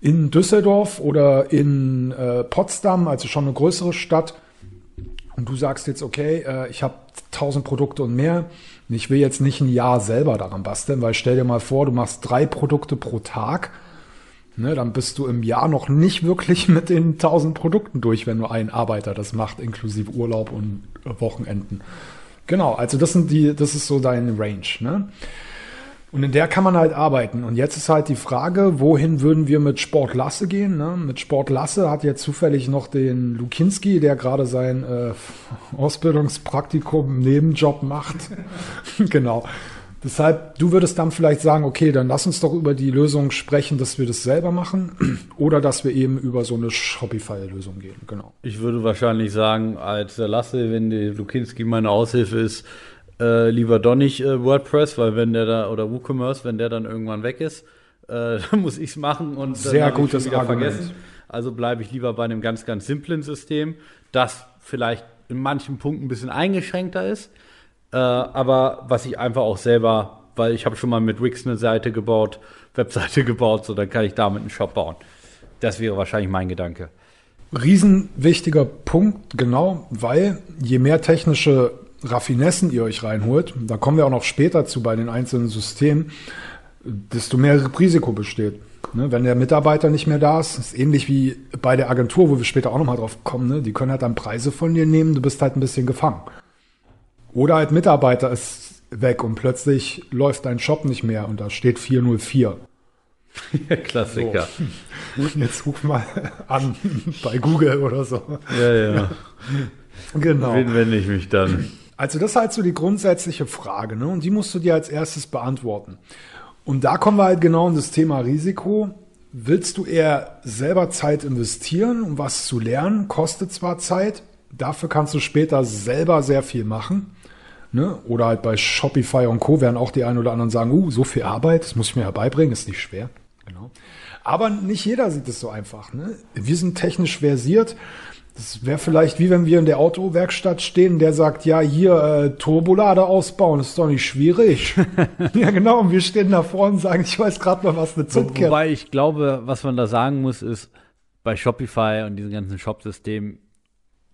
in Düsseldorf oder in äh, Potsdam, also schon eine größere Stadt. Und du sagst jetzt, okay, äh, ich habe 1000 Produkte und mehr. Ich will jetzt nicht ein Jahr selber daran basteln, weil stell dir mal vor, du machst drei Produkte pro Tag. Ne, dann bist du im Jahr noch nicht wirklich mit den 1000 Produkten durch, wenn nur ein Arbeiter das macht, inklusive Urlaub und Wochenenden. Genau, also das sind die, das ist so dein Range. Ne? Und in der kann man halt arbeiten. Und jetzt ist halt die Frage, wohin würden wir mit Sportlasse gehen? Ne? Mit Sportlasse hat jetzt zufällig noch den Lukinski, der gerade sein äh, Ausbildungspraktikum Nebenjob macht. genau. Deshalb, du würdest dann vielleicht sagen, okay, dann lass uns doch über die Lösung sprechen, dass wir das selber machen oder dass wir eben über so eine Shopify-Lösung gehen. Genau. Ich würde wahrscheinlich sagen, als Lasse, wenn die Lukinski meine Aushilfe ist, äh, lieber doch nicht äh, WordPress, weil wenn der da, oder WooCommerce, wenn der dann irgendwann weg ist, äh, dann muss ich es machen und Sehr gutes wieder Argument. vergessen. Also bleibe ich lieber bei einem ganz, ganz simplen System, das vielleicht in manchen Punkten ein bisschen eingeschränkter ist, äh, aber was ich einfach auch selber, weil ich habe schon mal mit Wix eine Seite gebaut, Webseite gebaut, so dann kann ich damit einen Shop bauen. Das wäre wahrscheinlich mein Gedanke. Riesenwichtiger Punkt, genau, weil je mehr technische Raffinessen ihr euch reinholt, da kommen wir auch noch später zu bei den einzelnen Systemen, desto mehr Risiko besteht. Ne, wenn der Mitarbeiter nicht mehr da ist, ist ähnlich wie bei der Agentur, wo wir später auch nochmal drauf kommen, ne, die können halt dann Preise von dir nehmen, du bist halt ein bisschen gefangen. Oder halt Mitarbeiter ist weg und plötzlich läuft dein Shop nicht mehr und da steht 404. Klassiker. Jetzt ruf mal an bei Google oder so. Ja, ja. Genau. Wen wende ich mich dann? Also das ist halt so die grundsätzliche Frage, ne? Und die musst du dir als erstes beantworten. Und da kommen wir halt genau in das Thema Risiko. Willst du eher selber Zeit investieren, um was zu lernen? Kostet zwar Zeit, dafür kannst du später selber sehr viel machen. Ne? Oder halt bei Shopify und Co. werden auch die einen oder anderen sagen, uh, so viel Arbeit, das muss ich mir herbeibringen, ist nicht schwer. Genau. Aber nicht jeder sieht es so einfach. Ne? Wir sind technisch versiert. Das wäre vielleicht wie wenn wir in der Autowerkstatt stehen, der sagt, ja, hier äh, Turbolader ausbauen, ist doch nicht schwierig. ja, genau, und wir stehen davor und sagen, ich weiß gerade mal, was eine Zündkerze wobei ich glaube, was man da sagen muss, ist, bei Shopify und diesem ganzen Shop-System,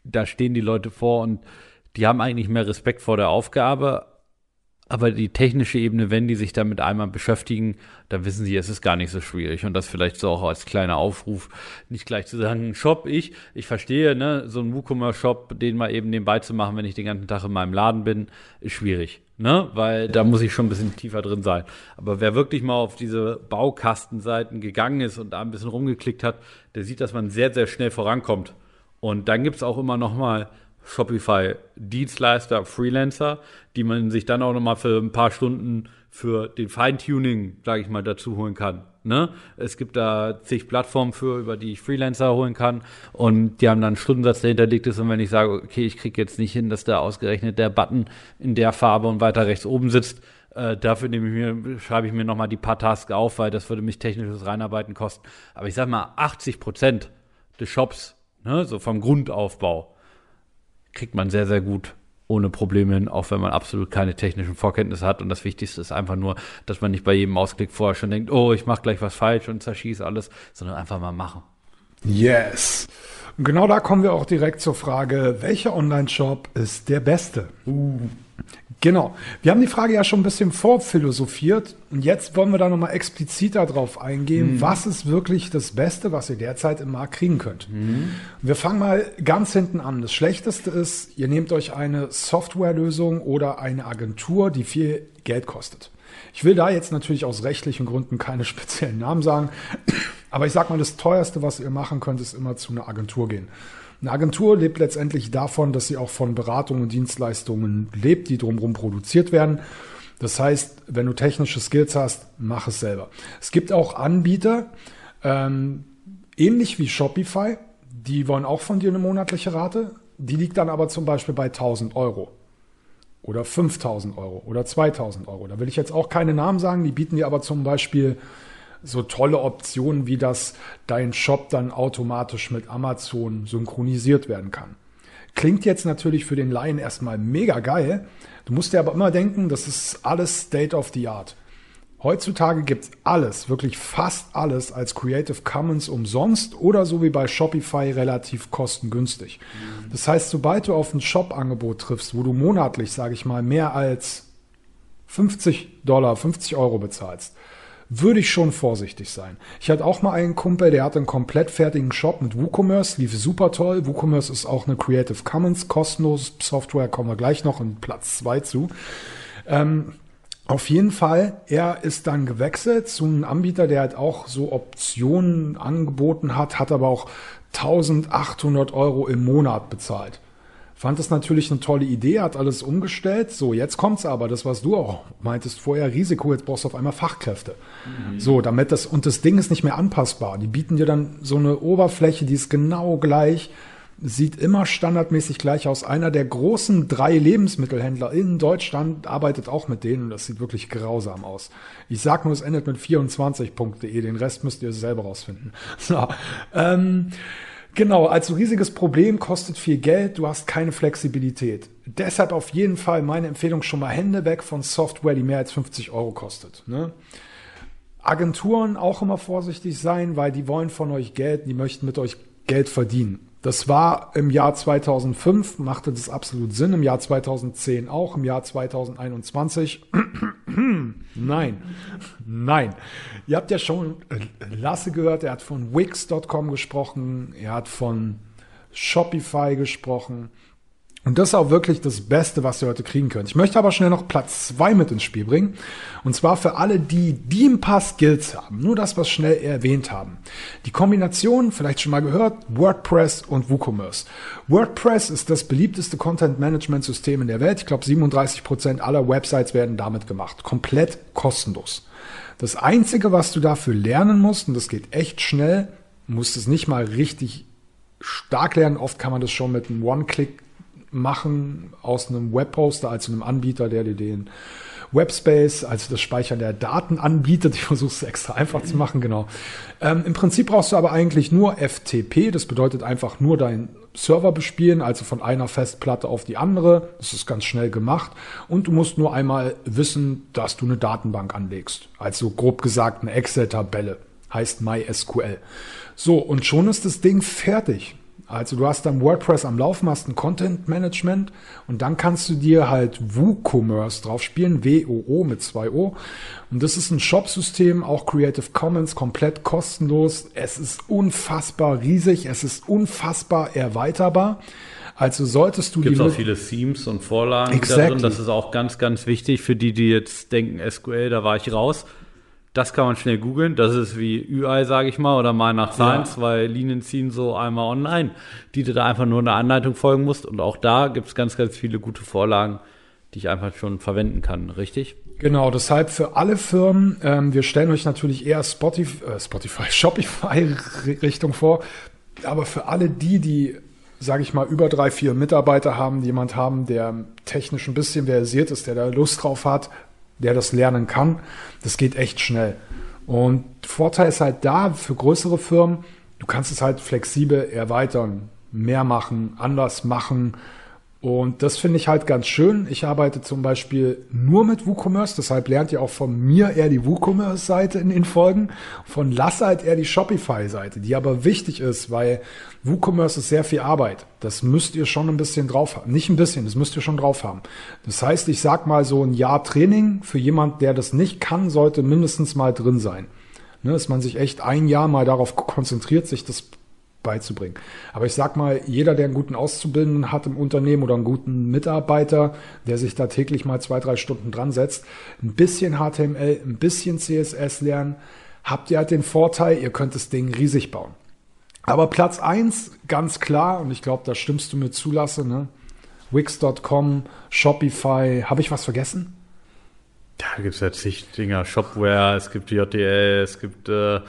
da stehen die Leute vor und die haben eigentlich mehr Respekt vor der Aufgabe. Aber die technische Ebene, wenn die sich damit einmal beschäftigen, dann wissen sie, es ist gar nicht so schwierig. Und das vielleicht so auch als kleiner Aufruf, nicht gleich zu sagen, Shop, ich, ich verstehe, ne, so ein WooCommerce-Shop, den mal eben nebenbei zu machen, wenn ich den ganzen Tag in meinem Laden bin, ist schwierig. Ne? Weil da muss ich schon ein bisschen tiefer drin sein. Aber wer wirklich mal auf diese Baukastenseiten gegangen ist und da ein bisschen rumgeklickt hat, der sieht, dass man sehr, sehr schnell vorankommt. Und dann gibt's auch immer noch mal Shopify-Dienstleister, Freelancer, die man sich dann auch noch mal für ein paar Stunden für den Feintuning, sage ich mal, dazu holen kann. Ne? Es gibt da zig Plattformen für, über die ich Freelancer holen kann und die haben dann einen Stundensatz, der hinterlegt ist und wenn ich sage, okay, ich kriege jetzt nicht hin, dass da ausgerechnet der Button in der Farbe und weiter rechts oben sitzt, äh, dafür nehme ich mir, schreibe ich mir noch mal die paar Tasks auf, weil das würde mich technisches Reinarbeiten kosten. Aber ich sag mal, 80 Prozent des Shops, ne, so vom Grundaufbau, kriegt man sehr, sehr gut ohne Probleme hin, auch wenn man absolut keine technischen Vorkenntnisse hat. Und das Wichtigste ist einfach nur, dass man nicht bei jedem Ausklick vorher schon denkt, oh, ich mache gleich was falsch und zerschieße alles, sondern einfach mal machen. Yes. Und genau da kommen wir auch direkt zur Frage, welcher Online-Shop ist der beste? Genau. Wir haben die Frage ja schon ein bisschen vorphilosophiert und jetzt wollen wir da nochmal expliziter drauf eingehen. Was ist wirklich das Beste, was ihr derzeit im Markt kriegen könnt? Wir fangen mal ganz hinten an. Das Schlechteste ist, ihr nehmt euch eine Softwarelösung oder eine Agentur, die viel Geld kostet. Ich will da jetzt natürlich aus rechtlichen Gründen keine speziellen Namen sagen, aber ich sag mal, das teuerste, was ihr machen könnt, ist immer zu einer Agentur gehen. Eine Agentur lebt letztendlich davon, dass sie auch von Beratungen und Dienstleistungen lebt, die drumherum produziert werden. Das heißt, wenn du technische Skills hast, mach es selber. Es gibt auch Anbieter, ähm, ähnlich wie Shopify, die wollen auch von dir eine monatliche Rate. Die liegt dann aber zum Beispiel bei 1000 Euro oder 5000 Euro oder 2000 Euro. Da will ich jetzt auch keine Namen sagen, die bieten dir aber zum Beispiel so tolle Optionen, wie dass dein Shop dann automatisch mit Amazon synchronisiert werden kann. Klingt jetzt natürlich für den Laien erstmal mega geil. Du musst dir aber immer denken, das ist alles State of the Art. Heutzutage gibt's alles, wirklich fast alles als Creative Commons umsonst oder so wie bei Shopify relativ kostengünstig. Das heißt, sobald du auf ein Shop-Angebot triffst, wo du monatlich, sage ich mal, mehr als 50 Dollar, 50 Euro bezahlst, würde ich schon vorsichtig sein. Ich hatte auch mal einen Kumpel, der hatte einen komplett fertigen Shop mit WooCommerce, lief super toll. WooCommerce ist auch eine Creative Commons kostenlose Software, kommen wir gleich noch in Platz zwei zu. Ähm, auf jeden Fall, er ist dann gewechselt zu einem Anbieter, der halt auch so Optionen angeboten hat, hat aber auch 1800 Euro im Monat bezahlt. Fand das natürlich eine tolle Idee, hat alles umgestellt. So, jetzt kommt's aber, das was du auch meintest vorher, Risiko, jetzt brauchst du auf einmal Fachkräfte. So, damit das, und das Ding ist nicht mehr anpassbar. Die bieten dir dann so eine Oberfläche, die ist genau gleich, sieht immer standardmäßig gleich aus. Einer der großen drei Lebensmittelhändler in Deutschland arbeitet auch mit denen und das sieht wirklich grausam aus. Ich sag nur, es endet mit 24.de, den Rest müsst ihr selber rausfinden. So, ähm, Genau, also riesiges Problem, kostet viel Geld, du hast keine Flexibilität. Deshalb auf jeden Fall meine Empfehlung schon mal Hände weg von Software, die mehr als 50 Euro kostet. Ne? Agenturen auch immer vorsichtig sein, weil die wollen von euch Geld, die möchten mit euch Geld verdienen. Das war im Jahr 2005, machte das absolut Sinn, im Jahr 2010 auch, im Jahr 2021. Nein, nein. Ihr habt ja schon äh, Lasse gehört, er hat von Wix.com gesprochen, er hat von Shopify gesprochen. Und das ist auch wirklich das Beste, was ihr heute kriegen könnt. Ich möchte aber schnell noch Platz zwei mit ins Spiel bringen. Und zwar für alle, die, die ein paar Skills haben. Nur das, was schnell erwähnt haben. Die Kombination, vielleicht schon mal gehört, WordPress und WooCommerce. WordPress ist das beliebteste Content-Management-System in der Welt. Ich glaube, 37 Prozent aller Websites werden damit gemacht. Komplett kostenlos. Das Einzige, was du dafür lernen musst, und das geht echt schnell, musst es nicht mal richtig stark lernen. Oft kann man das schon mit einem One-Click machen aus einem Webposter, also einem Anbieter, der dir den Webspace, also das Speichern der Daten anbietet. Ich versuche es extra einfach zu machen, genau. Ähm, Im Prinzip brauchst du aber eigentlich nur FTP, das bedeutet einfach nur deinen Server bespielen, also von einer Festplatte auf die andere. Das ist ganz schnell gemacht. Und du musst nur einmal wissen, dass du eine Datenbank anlegst. Also grob gesagt eine Excel-Tabelle. Heißt MySQL. So, und schon ist das Ding fertig. Also du hast dann WordPress am Laufen, hast ein Content Management und dann kannst du dir halt WooCommerce drauf spielen, W-O-O mit zwei O. Und das ist ein Shop-System, auch Creative Commons, komplett kostenlos. Es ist unfassbar riesig, es ist unfassbar erweiterbar. Also solltest du Gibt die auch viele Themes und Vorlagen Exactly. da drin. Das ist auch ganz, ganz wichtig für die, die jetzt denken, SQL, da war ich raus. Das kann man schnell googeln. Das ist wie UI, sage ich mal, oder mal nach Science, zwei Linien ziehen so einmal online, die du da einfach nur eine Anleitung folgen musst. Und auch da gibt es ganz, ganz viele gute Vorlagen, die ich einfach schon verwenden kann, richtig? Genau, deshalb für alle Firmen, ähm, wir stellen euch natürlich eher Spotify, äh, Spotify Shopify-Richtung vor, aber für alle die, die, sage ich mal, über drei, vier Mitarbeiter haben, jemand haben, der technisch ein bisschen versiert ist, der da Lust drauf hat, der das lernen kann, das geht echt schnell. Und Vorteil ist halt da für größere Firmen, du kannst es halt flexibel erweitern, mehr machen, anders machen. Und das finde ich halt ganz schön. Ich arbeite zum Beispiel nur mit WooCommerce, deshalb lernt ihr auch von mir eher die WooCommerce-Seite in den Folgen, von Lasse halt eher die Shopify-Seite, die aber wichtig ist, weil WooCommerce ist sehr viel Arbeit. Das müsst ihr schon ein bisschen drauf haben. Nicht ein bisschen, das müsst ihr schon drauf haben. Das heißt, ich sag mal so ein Jahr Training für jemand, der das nicht kann, sollte mindestens mal drin sein. Ne, dass man sich echt ein Jahr mal darauf konzentriert, sich das beizubringen. Aber ich sag mal, jeder, der einen guten Auszubildenden hat im Unternehmen oder einen guten Mitarbeiter, der sich da täglich mal zwei, drei Stunden dran setzt, ein bisschen HTML, ein bisschen CSS lernen, habt ihr halt den Vorteil, ihr könnt das Ding riesig bauen. Aber Platz eins ganz klar, und ich glaube, da stimmst du mir zulasse, ne? Wix.com, Shopify, habe ich was vergessen? Da gibt es ja zig Dinger, Shopware, es gibt JTL, es gibt äh,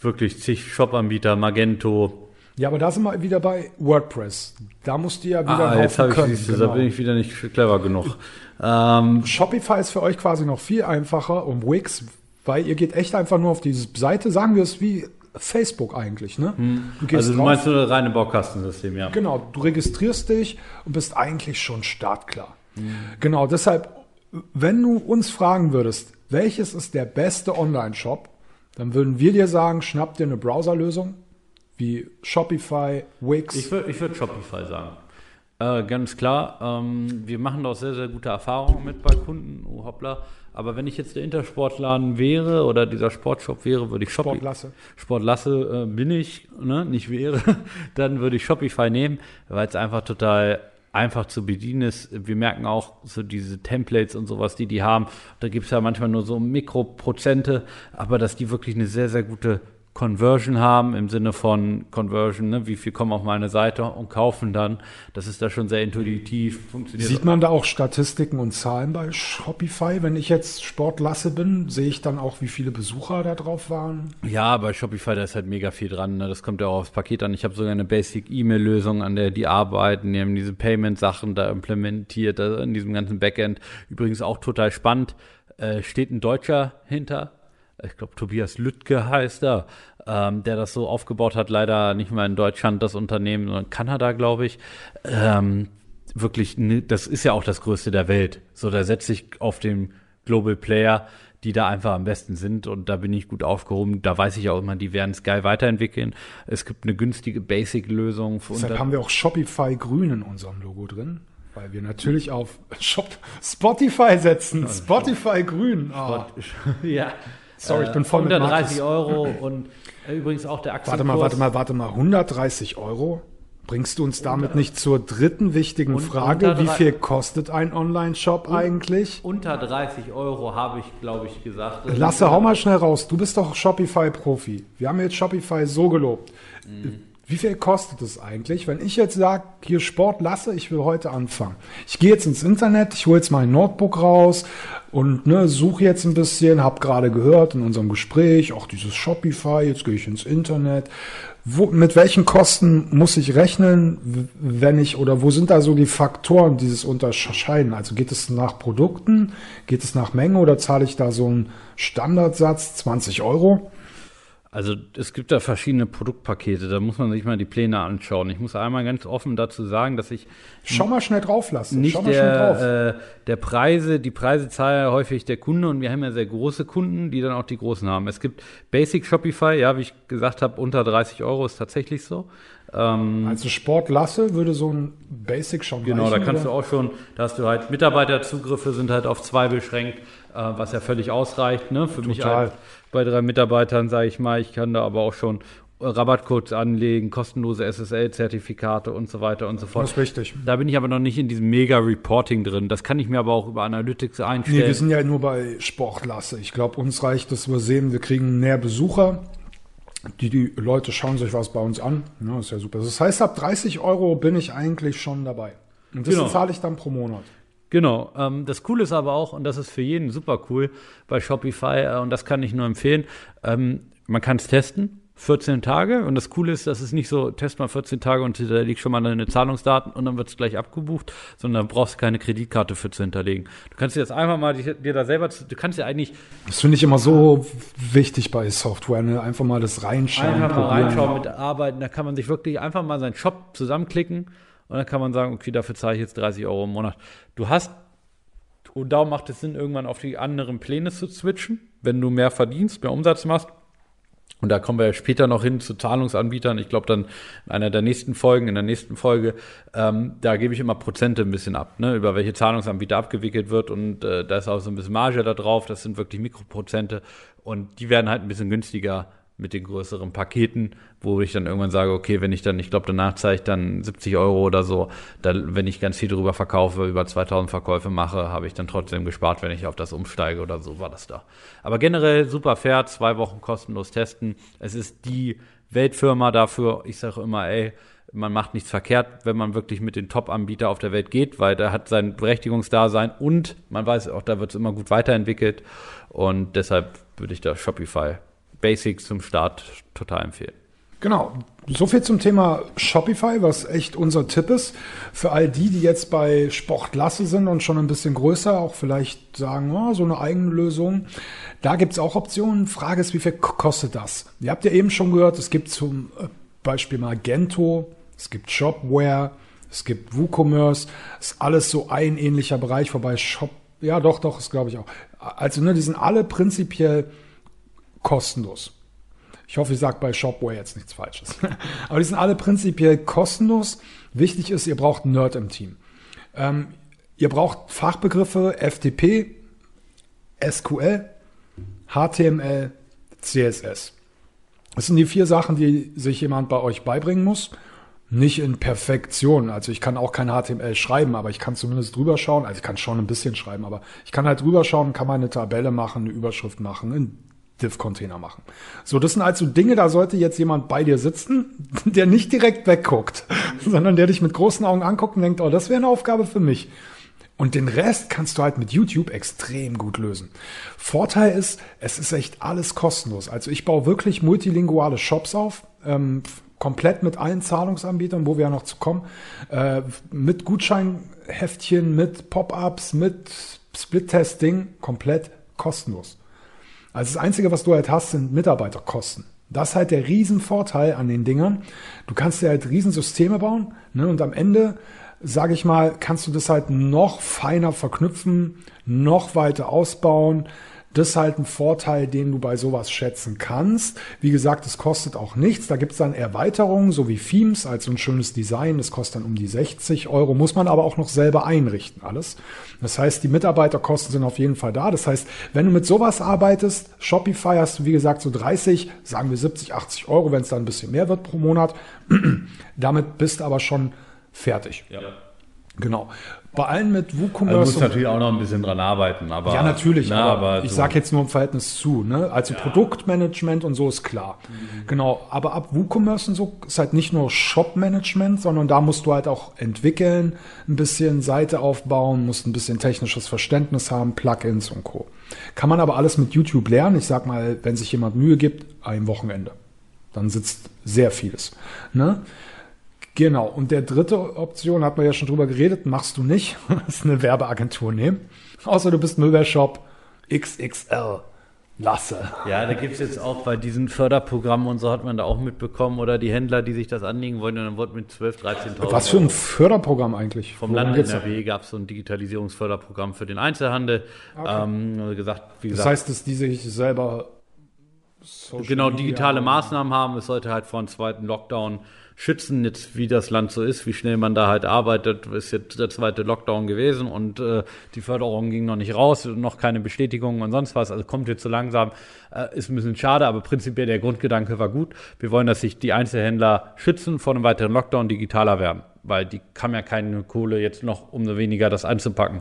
wirklich zig Shop-Anbieter, Magento. Ja, aber da sind wir wieder bei WordPress. Da musst du ja wieder Ah, jetzt ich können. du, genau. da bin ich wieder nicht clever genug. Ähm, Shopify ist für euch quasi noch viel einfacher und Wix, weil ihr geht echt einfach nur auf diese Seite, sagen wir es wie Facebook eigentlich, ne? Du gehst also du drauf, meinst nur reine Baukastensystem, ja. genau, du registrierst dich und bist eigentlich schon startklar. Genau, deshalb, wenn du uns fragen würdest, welches ist der beste Online-Shop, dann würden wir dir sagen, schnapp dir eine Browserlösung wie Shopify, Wix. Ich würde würd Shopify sagen. Äh, ganz klar, ähm, wir machen da auch sehr, sehr gute Erfahrungen mit bei Kunden, oh hoppla. Aber wenn ich jetzt der Intersportladen wäre oder dieser Sportshop wäre, würde ich Shopify. Sportlasse. Sportlasse äh, bin ich, ne, nicht wäre, dann würde ich Shopify nehmen, weil es einfach total einfach zu bedienen ist. Wir merken auch so diese Templates und sowas, die die haben. Da gibt es ja manchmal nur so Mikroprozente, aber dass die wirklich eine sehr, sehr gute Conversion haben, im Sinne von Conversion, ne, wie viel kommen auf meine Seite und kaufen dann. Das ist da schon sehr intuitiv, funktioniert. Sieht man da auch Statistiken und Zahlen bei Shopify? Wenn ich jetzt Sportlasse bin, sehe ich dann auch, wie viele Besucher da drauf waren? Ja, bei Shopify, da ist halt mega viel dran. Ne? Das kommt ja auch aufs Paket an. Ich habe sogar eine Basic-E-Mail-Lösung, an der die arbeiten. Die haben diese Payment-Sachen da implementiert, also in diesem ganzen Backend. Übrigens auch total spannend. Äh, steht ein Deutscher hinter. Ich glaube, Tobias Lüttke heißt er, ähm, der das so aufgebaut hat. Leider nicht mal in Deutschland das Unternehmen, sondern in Kanada, glaube ich. Ähm, wirklich, das ist ja auch das Größte der Welt. So, da setze ich auf den Global Player, die da einfach am besten sind und da bin ich gut aufgehoben. Da weiß ich auch immer, die werden es geil weiterentwickeln. Es gibt eine günstige Basic-Lösung Deshalb haben wir auch Shopify grün in unserem Logo drin, weil wir natürlich auf Shop Spotify setzen. Spotify grün. Ah. ja. Sorry, ich bin voll mit 130 Markus. Euro und äh, übrigens auch der Warte Aktienkurs. mal, warte mal, warte mal. 130 Euro? Bringst du uns damit nicht zur dritten wichtigen Und Frage? unter Wie viel kostet ein Online-Shop eigentlich? Unter 30 Euro habe ich, glaube ich, gesagt. Lasse, hau mal schnell raus. Du bist doch Shopify-Profi. Wir haben jetzt Shopify so gelobt. Wie viel kostet es eigentlich, wenn ich jetzt sage, hier Sport lasse, ich will heute anfangen. Ich gehe jetzt ins Internet, ich hole jetzt mein Notebook raus und ne, suche jetzt ein bisschen, habe gerade gehört in unserem Gespräch, auch dieses Shopify, jetzt gehe ich ins Internet. Wo, mit welchen Kosten muss ich rechnen, wenn ich, oder wo sind da so die Faktoren, die das unterscheiden? Also geht es nach Produkten, geht es nach Menge oder zahle ich da so einen Standardsatz, 20 Euro? Also es gibt da verschiedene Produktpakete, da muss man sich mal die Pläne anschauen. Ich muss einmal ganz offen dazu sagen, dass ich Schau mal schnell drauf lassen. nicht Schau mal schnell drauf. der, äh, der Preise, die Preise zahlt ja häufig der Kunde und wir haben ja sehr große Kunden, die dann auch die großen haben. Es gibt Basic Shopify, ja, wie ich gesagt habe, unter 30 Euro ist tatsächlich so. Ähm, also Sport lasse würde so ein Basic schon Genau, da reichen, kannst du oder? auch schon, da hast du halt Mitarbeiterzugriffe sind halt auf zwei beschränkt, äh, was ja völlig ausreicht, ne? Für mich Total. Bei drei Mitarbeitern, sage ich mal, ich kann da aber auch schon Rabattcodes anlegen, kostenlose SSL-Zertifikate und so weiter und so fort. Das ist richtig. Da bin ich aber noch nicht in diesem Mega-Reporting drin. Das kann ich mir aber auch über Analytics Nee, einstellen. wir sind ja nur bei Sportlasse. Ich glaube, uns reicht es, wir sehen, wir kriegen mehr Besucher. Die, die Leute schauen sich was bei uns an. Ja, ist ja super. Das heißt, ab 30 Euro bin ich eigentlich schon dabei. Und das Genau. zahle ich dann pro Monat. Genau. Ähm, das Coole ist aber auch, und das ist für jeden super cool bei Shopify, äh, und das kann ich nur empfehlen, ähm, man kann es testen. 14 Tage. Und das Coole ist, dass es nicht so, test mal 14 Tage und da liegt schon mal deine Zahlungsdaten und dann wird es gleich abgebucht, sondern brauchst du keine Kreditkarte für zu hinterlegen. Du kannst dir das einfach mal dir, dir da selber, du kannst ja eigentlich Das finde ich immer so wichtig bei Software, ne? Einfach mal das reinschauen. einfach mal probieren. reinschauen, mit arbeiten. Da kann man sich wirklich einfach mal seinen Shop zusammenklicken und dann kann man sagen, okay, dafür zahle ich jetzt 30 Euro im Monat. Du hast, und darum macht es Sinn, irgendwann auf die anderen Pläne zu switchen, wenn du mehr verdienst, mehr Umsatz machst. Und da kommen wir später noch hin zu Zahlungsanbietern. Ich glaube dann in einer der nächsten Folgen, in der nächsten Folge, ähm, da gebe ich immer Prozente ein bisschen ab, ne, über welche Zahlungsanbieter abgewickelt wird. Und äh, da ist auch so ein bisschen Marge da drauf. Das sind wirklich Mikroprozente. Und die werden halt ein bisschen günstiger mit den größeren Paketen, wo ich dann irgendwann sage, okay, wenn ich dann, ich glaube, danach zahle ich dann 70 Euro oder so, dann, wenn ich ganz viel drüber verkaufe, über 2000 Verkäufe mache, habe ich dann trotzdem gespart, wenn ich auf das umsteige oder so war das da. Aber generell super fair, zwei Wochen kostenlos testen. Es ist die Weltfirma dafür. Ich sage immer, ey, man macht nichts verkehrt, wenn man wirklich mit den Top-Anbieter auf der Welt geht, weil der hat sein Berechtigungsdasein und man weiß auch, da wird es immer gut weiterentwickelt und deshalb würde ich da Shopify Basics zum Start total empfehlen. Genau. So viel zum Thema Shopify, was echt unser Tipp ist. Für all die, die jetzt bei Sportklasse sind und schon ein bisschen größer, auch vielleicht sagen, oh, so eine eigene Lösung. Da gibt's auch Optionen. Frage ist, wie viel kostet das? Ihr habt ja eben schon gehört, es gibt zum äh, Beispiel Magento, es gibt Shopware, es gibt WooCommerce, ist alles so ein ähnlicher Bereich, wobei Shop, ja doch, doch, ist glaube ich auch. Also ne, die sind alle prinzipiell kostenlos. Ich hoffe, ich sage bei Shopware jetzt nichts Falsches. Aber die sind alle prinzipiell kostenlos. Wichtig ist, ihr braucht einen Nerd im Team. Ähm, ihr braucht Fachbegriffe FTP, SQL, HTML, CSS. Das sind die vier Sachen, die sich jemand bei euch beibringen muss. Nicht in Perfektion. Also ich kann auch kein HTML schreiben, aber ich kann zumindest drüber schauen. Also ich kann schon ein bisschen schreiben, aber ich kann halt drüber schauen, kann mal eine Tabelle machen, eine Überschrift machen, einen Div-Container machen. So, das sind also Dinge, da sollte jetzt jemand bei dir sitzen, der nicht direkt wegguckt, sondern der dich mit großen Augen anguckt und denkt, oh, das wäre eine Aufgabe für mich. Und den Rest kannst du halt mit YouTube extrem gut lösen. Vorteil ist, es ist echt alles kostenlos. Also ich baue wirklich multilinguale Shops auf, ähm, komplett mit allen Zahlungsanbietern, wo wir ja noch zu kommen, äh, mit Gutscheinheftchen, mit Pop-ups, mit Split-Testing, komplett kostenlos. Also das Einzige, was du halt hast, sind Mitarbeiterkosten. Das ist halt der Riesenvorteil an den Dingern. Du kannst dir halt Riesensysteme bauen ne, und am Ende, sage ich mal, kannst du das halt noch feiner verknüpfen, noch weiter ausbauen. Das ist halt ein Vorteil, den du bei sowas schätzen kannst. Wie gesagt, es kostet auch nichts. Da gibt es dann Erweiterungen, so wie Themes, als so ein schönes Design. Das kostet dann um die 60 Euro, muss man aber auch noch selber einrichten, alles. Das heißt, die Mitarbeiterkosten sind auf jeden Fall da. Das heißt, wenn du mit sowas arbeitest, Shopify hast du, wie gesagt, so 30, sagen wir 70, 80 Euro, wenn es dann ein bisschen mehr wird pro Monat. Damit bist du aber schon fertig. Ja. Genau. Bei allen mit Also WooCommerce. musst und- natürlich auch noch ein bisschen dran arbeiten, aber. ja, natürlich, Na, aber, ich so- sage jetzt nur im Verhältnis zu. Ne? Also Produktmanagement und so ist klar. Genau, aber ab WooCommerce und so ist halt nicht nur Shop-Management, sondern da musst du halt auch entwickeln, ein bisschen Seite aufbauen, musst ein bisschen technisches Verständnis haben, Plugins und Co. Kann man aber alles mit YouTube lernen. Ich sag mal, wenn sich jemand Mühe gibt, ein Wochenende. Dann sitzt sehr vieles. Ne? Genau. Und der dritte Option, hat man ja schon drüber geredet, machst du nicht. Das ist eine Werbeagentur nehmen. Außer du bist Möbelshop XXL. Lasse. Ja, da gibt es jetzt auch bei diesen Förderprogrammen und so hat man da auch mitbekommen oder die Händler, die sich das anlegen wollen, und dann wurde mit 12, 13.000 Was für ein Förderprogramm eigentlich? vom Worum Land? NRW gab es so ein Digitalisierungsförderprogramm für den Einzelhandel. Ähm, also gesagt, wie Das gesagt, heißt, dass die sich selber Social genau digitale Maßnahmen haben. Es sollte halt vor einem zweiten Lockdown schützen, jetzt wie das Land so ist, wie schnell man da halt arbeitet, ist jetzt der zweite Lockdown gewesen und äh, die Förderung ging noch nicht raus, noch keine Bestätigung und sonst was, also kommt jetzt so langsam, äh, ist ein bisschen schade, aber prinzipiell der Grundgedanke war gut. Wir wollen, dass sich die Einzelhändler schützen vor einem weiteren Lockdown, digitaler werden, weil die haben ja keine Kohle jetzt noch, umso weniger das einzupacken.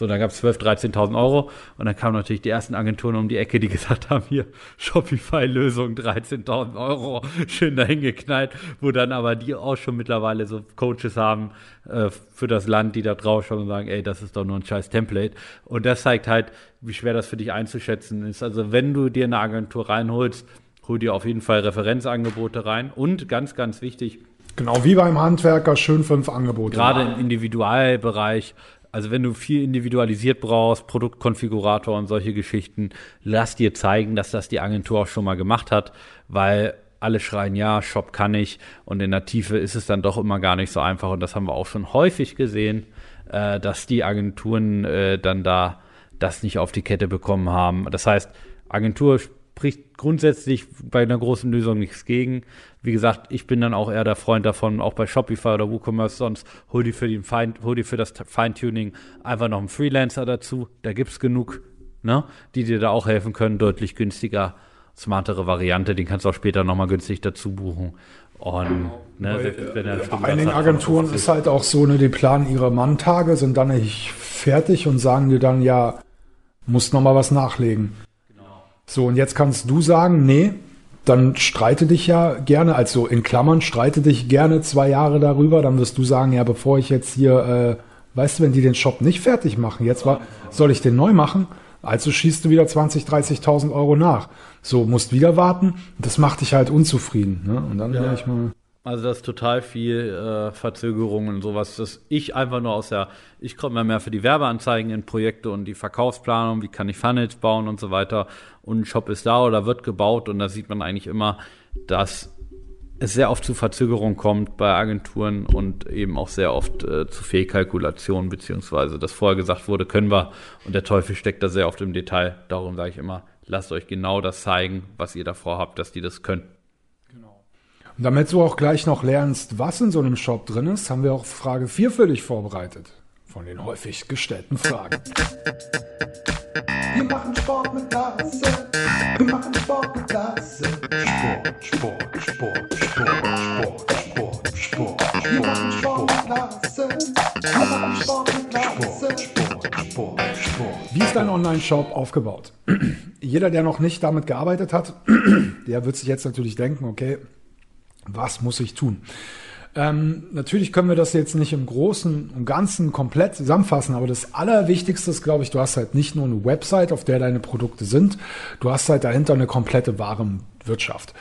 So, dann gab es 12.000, 13.000 Euro und dann kamen natürlich die ersten Agenturen um die Ecke, die gesagt haben, hier, Shopify-Lösung, 13.000 Euro, schön dahin geknallt, wo dann aber die auch schon mittlerweile so Coaches haben äh, für das Land, die da drauf schauen und sagen, ey, das ist doch nur ein scheiß Template. Und das zeigt halt, wie schwer das für dich einzuschätzen ist. Also wenn du dir eine Agentur reinholst, hol dir auf jeden Fall Referenzangebote rein. Und ganz, ganz wichtig, Genau wie beim Handwerker, schön fünf Angebote. gerade im Individualbereich, also wenn du viel individualisiert brauchst, Produktkonfigurator und solche Geschichten, lass dir zeigen, dass das die Agentur auch schon mal gemacht hat, weil alle schreien, ja, Shop kann ich und in der Tiefe ist es dann doch immer gar nicht so einfach und das haben wir auch schon häufig gesehen, äh, dass die Agenturen äh, dann da das nicht auf die Kette bekommen haben. Das heißt, Agentur spricht grundsätzlich bei einer großen Lösung nichts gegen. Wie gesagt, ich bin dann auch eher der Freund davon, auch bei Shopify oder WooCommerce, sonst hol dir für, den Fein, hol dir für das Feintuning einfach noch einen Freelancer dazu. Da gibt's genug, ne, die dir da auch helfen können, deutlich günstiger, smartere Variante. Den kannst du auch später nochmal günstig dazu buchen. Und ne, selbst wenn er einen Bei einigen Agenturen 50. ist halt auch so, ne, die planen ihre Manntage, sind dann nicht fertig und sagen dir dann, ja, musst noch mal was nachlegen. So, und jetzt kannst du sagen, nee, dann streite dich ja gerne, also in Klammern, streite dich gerne zwei Jahre darüber, dann wirst du sagen, ja, bevor ich jetzt hier, äh, weißt du, wenn die den Shop nicht fertig machen, jetzt war, soll ich den neu machen? Also schießt du wieder 20, 30.000 Euro nach. So, musst wieder warten. Das macht dich halt unzufrieden. Ne? Und dann ja. ich mal. Also das ist total viel äh, Verzögerung und sowas, dass ich einfach nur aus der, ich komme ja mehr für die Werbeanzeigen in Projekte und die Verkaufsplanung, wie kann ich Funnels bauen und so weiter. Und ein Shop ist da oder wird gebaut und da sieht man eigentlich immer, dass es sehr oft zu Verzögerungen kommt bei Agenturen und eben auch sehr oft äh, zu Fehlkalkulationen, beziehungsweise dass vorher gesagt wurde, können wir und der Teufel steckt da sehr oft im Detail. Darum sage ich immer, lasst euch genau das zeigen, was ihr davor habt, dass die das können. Und damit du auch gleich noch lernst, was in so einem Shop drin ist, haben wir auch Frage 4 für dich vorbereitet. Von den häufig gestellten Fragen. Wir machen Sport mit Klasse. Wir machen Sport mit Klasse. Sport, Sport, Sport, Sport, Sport, Sport, Sport. Wir machen Sport mit Klasse. Wir machen Sport mit Klasse. Sport, Sport, Sport. Wie ist dein Online-Shop aufgebaut? Jeder, der noch nicht damit gearbeitet hat, der wird sich jetzt natürlich denken, okay, was muss ich tun? Ähm, natürlich können wir das jetzt nicht im Großen und Ganzen komplett zusammenfassen, aber das Allerwichtigste ist, glaube ich, du hast halt nicht nur eine Website, auf der deine Produkte sind, du hast halt dahinter eine komplette Warenwirtschaft.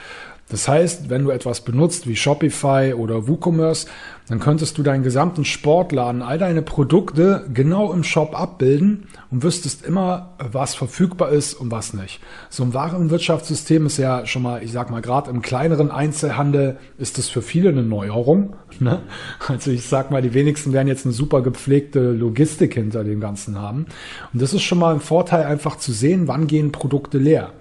Das heißt, wenn du etwas benutzt wie Shopify oder WooCommerce, dann könntest du deinen gesamten Sportladen, all deine Produkte genau im Shop abbilden und wüsstest immer, was verfügbar ist und was nicht. So ein Warenwirtschaftssystem ist ja schon mal, ich sag mal, gerade im kleineren Einzelhandel ist das für viele eine Neuerung. Ne? Also ich sag mal, die wenigsten werden jetzt eine super gepflegte Logistik hinter dem Ganzen haben. Und das ist schon mal ein Vorteil, einfach zu sehen, wann gehen Produkte leer.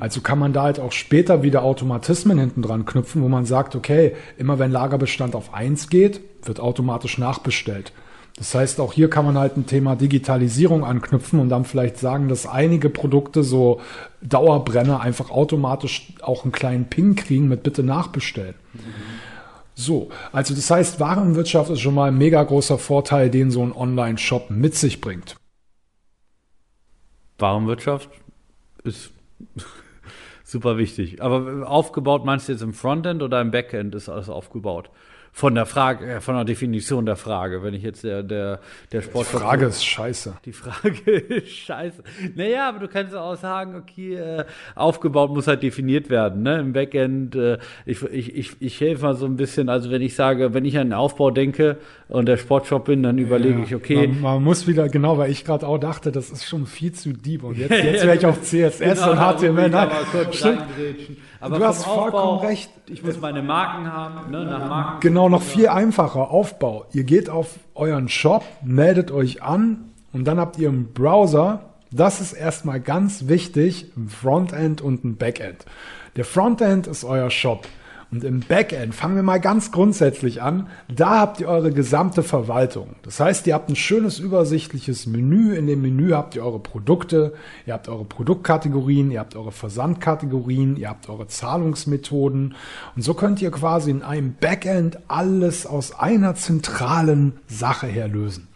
Also kann man da halt auch später wieder Automatismen hinten dran knüpfen, wo man sagt, okay, immer wenn Lagerbestand auf eins geht, wird automatisch nachbestellt. Das heißt, auch hier kann man halt ein Thema Digitalisierung anknüpfen und dann vielleicht sagen, dass einige Produkte so Dauerbrenner einfach automatisch auch einen kleinen Ping kriegen mit bitte nachbestellen. So, also das heißt, Warenwirtschaft ist schon mal ein mega großer Vorteil, den so ein Online-Shop mit sich bringt. Warenwirtschaft ist super wichtig. Aber aufgebaut meinst du jetzt im Frontend oder im Backend ist alles aufgebaut? Von der Frage, äh, von der Definition der Frage, wenn ich jetzt der, der, der Die Sportshop. Frage ist scheiße. Die Frage ist scheiße. Naja, aber du kannst auch sagen, okay, äh, aufgebaut muss halt definiert werden. Ne? Im Backend, äh, ich, ich, ich, ich helfe mal so ein bisschen, also wenn ich sage, wenn ich an den Aufbau denke und der Sportshop bin, dann überlege Ja, ich, okay, Man, man muss wieder, genau, weil ich gerade auch dachte, das ist schon viel zu deep. Und jetzt, jetzt wäre ich auf CSS Genau, und HTML. Nein, stimmt. Reingrätschen. Du Aber hast Aufbau, vollkommen recht. Ich muss meine Marken haben, ne, nach Marken. Genau, noch viel einfacher. Aufbau. Ihr geht auf euren Shop, meldet euch an und dann habt ihr einen Browser. Das ist erstmal ganz wichtig, ein Frontend und ein Backend. Der Frontend ist euer Shop. Und im Backend fangen wir mal ganz grundsätzlich an. Da habt ihr eure gesamte Verwaltung. Das heißt, ihr habt ein schönes übersichtliches Menü. In dem Menü habt ihr eure Produkte, ihr habt eure Produktkategorien, ihr habt eure Versandkategorien, ihr habt eure Zahlungsmethoden. Und so könnt ihr quasi in einem Backend alles aus einer zentralen Sache her lösen.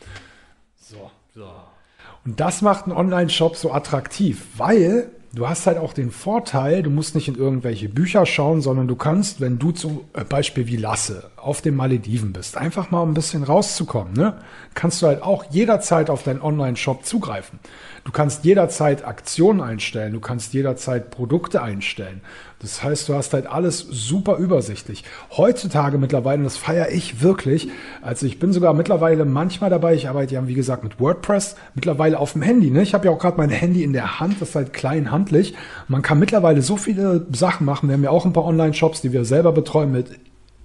Und das macht einen Online-Shop so attraktiv, weil du hast halt auch den Vorteil, du musst nicht in irgendwelche Bücher schauen, sondern du kannst, wenn du zum äh, Beispiel wie Lasse auf den Malediven bist, einfach mal ein bisschen rauszukommen, ne? kannst du halt auch jederzeit auf deinen Online-Shop zugreifen. Du kannst jederzeit Aktionen einstellen, du kannst jederzeit Produkte einstellen. Das heißt, du hast halt alles super übersichtlich. Heutzutage mittlerweile, und das feiere ich wirklich, also ich bin sogar mittlerweile manchmal dabei, ich arbeite ja wie gesagt mit WordPress, mittlerweile auf dem Handy. Ne? Ich habe ja auch gerade mein Handy in der Hand, das ist halt klein handlich. Man kann mittlerweile so viele Sachen machen. Wir haben ja auch ein paar Online-Shops, die wir selber betreuen mit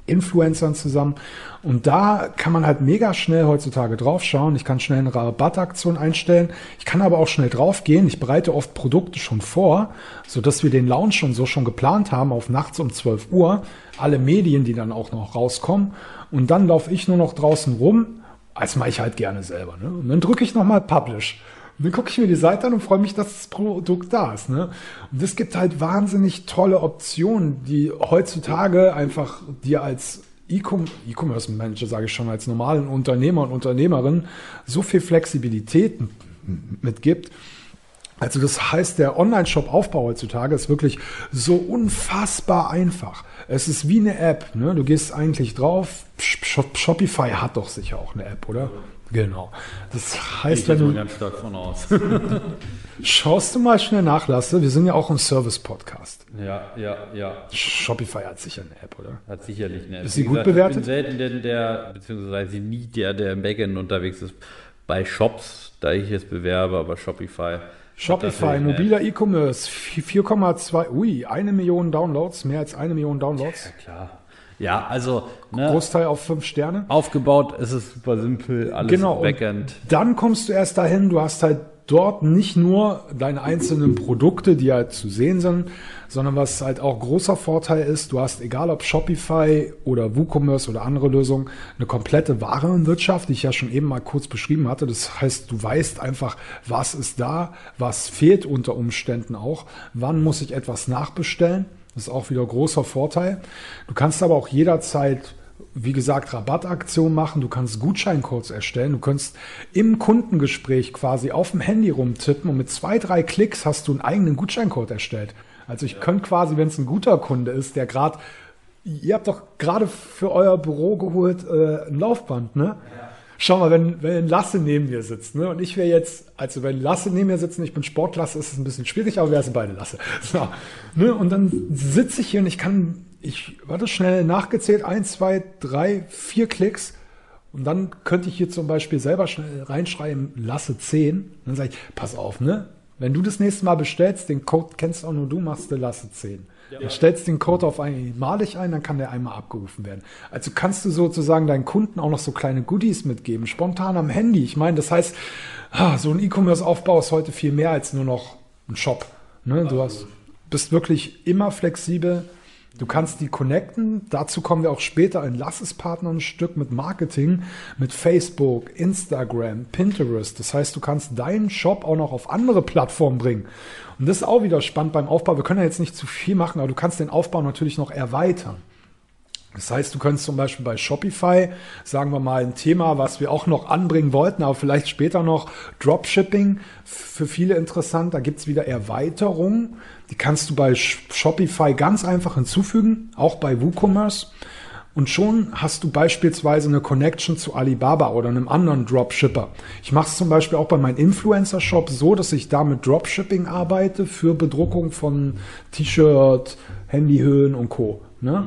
Influencern zusammen. Und da kann man halt mega schnell heutzutage draufschauen. Ich kann schnell eine Rabattaktion einstellen. Ich kann aber auch schnell draufgehen. Ich bereite oft Produkte schon vor, sodass wir den Launch schon so schon geplant haben auf nachts um 12 Uhr. Alle Medien, die dann auch noch rauskommen. Und dann laufe ich nur noch draußen rum. Als mache ich halt gerne selber. Ne? Und dann drücke ich nochmal Publish. Und dann gucke ich mir die Seite an und freue mich, dass das Produkt da ist. Ne? Und es gibt halt wahnsinnig tolle Optionen, die heutzutage einfach dir als E-Com- E-Commerce Manager, sage ich schon, als normalen Unternehmer und Unternehmerin so viel Flexibilität mitgibt. Also das heißt, der Online-Shop-Aufbau heutzutage ist wirklich so unfassbar einfach. Es ist wie eine App. Ne? Du gehst eigentlich drauf. Shop- Shopify hat doch sicher auch eine App, oder? Genau. Das heißt, Ich wenn du ganz stark von aus. schaust du mal schnell nach, Lasse, wir sind ja auch ein Service-Podcast. ja, ja, ja. Shopify hat sicher eine App, oder? Hat sicherlich eine. Ist sie gut Ich bewertet? bin selten denn der, beziehungsweise nie der, der im Backend unterwegs ist bei Shops, da ich es bewerbe, aber Shopify. Shopify, mobiler E-Commerce, 4,2, ui, eine Million Downloads, mehr als eine Million Downloads. App. Klar. Ja, also ne, Großteil auf fünf Sterne. aufgebaut ist es super simpel, alles Genau. Backend. Dann kommst du erst dahin, du hast halt dort nicht nur deine einzelnen Produkte, die halt zu sehen sind, sondern was halt auch großer Vorteil ist, du hast, egal ob Shopify oder WooCommerce oder andere Lösungen, eine komplette Warenwirtschaft, die ich ja schon eben mal kurz beschrieben hatte. Das heißt, du weißt einfach, was ist da, was fehlt unter Umständen auch, wann muss ich etwas nachbestellen. Das ist auch wieder großer Vorteil. Du kannst aber auch jederzeit wie gesagt, Rabattaktion machen, du kannst Gutscheincodes erstellen, du kannst im Kundengespräch quasi auf dem Handy rumtippen und mit zwei, drei Klicks hast du einen eigenen Gutscheincode erstellt. Also ich könnte quasi, wenn es ein guter Kunde ist, der gerade, ihr habt doch gerade für euer Büro geholt äh, ein Laufband, ne? Schau mal, wenn, wenn Lasse neben mir sitzt, ne? Und ich wäre jetzt, also wenn Lasse neben mir sitzt und ich bin Sportlasse, ist es ein bisschen schwierig, aber wir sind beide Lasse. So, ne? Und dann sitze ich hier und ich kann, ich warte schnell nachgezählt, eins, zwei, drei, vier Klicks. Und dann könnte ich hier zum Beispiel selber schnell reinschreiben, lasse 10. Dann sage ich, pass auf, ne? Wenn du das nächste Mal bestellst, den Code kennst auch nur du, machst du lasse 10. Du stellst den Code auf einmalig ein, dann kann der einmal abgerufen werden. Also kannst du sozusagen deinen Kunden auch noch so kleine Goodies mitgeben, spontan am Handy. Ich meine, das heißt, so ein E-Commerce-Aufbau ist heute viel mehr als nur noch ein Shop. Ne? Du hast, bist wirklich immer flexibel. Du kannst die connecten. Dazu kommen wir auch später in Lasses Partner ein Stück mit Marketing, mit Facebook, Instagram, Pinterest. Das heißt, du kannst deinen Shop auch noch auf andere Plattformen bringen. Und das ist auch wieder spannend beim Aufbau. Wir können ja jetzt nicht zu viel machen, aber du kannst den Aufbau natürlich noch erweitern. Das heißt, du könntest zum Beispiel bei Shopify, sagen wir mal, ein Thema, was wir auch noch anbringen wollten, aber vielleicht später noch Dropshipping, für viele interessant. Da gibt's wieder Erweiterungen. Die kannst du bei Sh- Shopify ganz einfach hinzufügen, auch bei WooCommerce. Und schon hast du beispielsweise eine Connection zu Alibaba oder einem anderen Dropshipper. Ich mache es zum Beispiel auch bei meinem Influencer-Shop so, dass ich da mit Dropshipping arbeite für Bedruckung von T-Shirt, Handyhöhen und Co. Ne?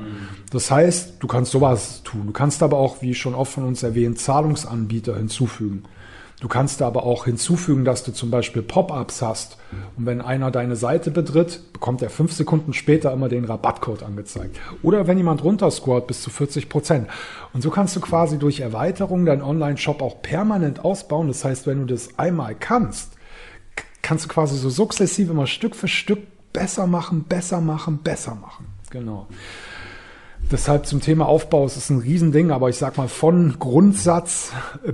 Das heißt, du kannst sowas tun. Du kannst aber auch, wie schon oft von uns erwähnt, Zahlungsanbieter hinzufügen. Du kannst da aber auch hinzufügen, dass du zum Beispiel Pop-ups hast. Und wenn einer deine Seite betritt, bekommt er fünf Sekunden später immer den Rabattcode angezeigt. Oder wenn jemand runterscrollt, bis zu 40 Prozent. Und so kannst du quasi durch Erweiterung deinen Online-Shop auch permanent ausbauen. Das heißt, wenn du das einmal kannst, kannst du quasi so sukzessive mal Stück für Stück besser machen, besser machen, besser machen. Genau. Deshalb zum Thema Aufbau, es ist ein Riesending, aber ich sag mal von Grundsatz,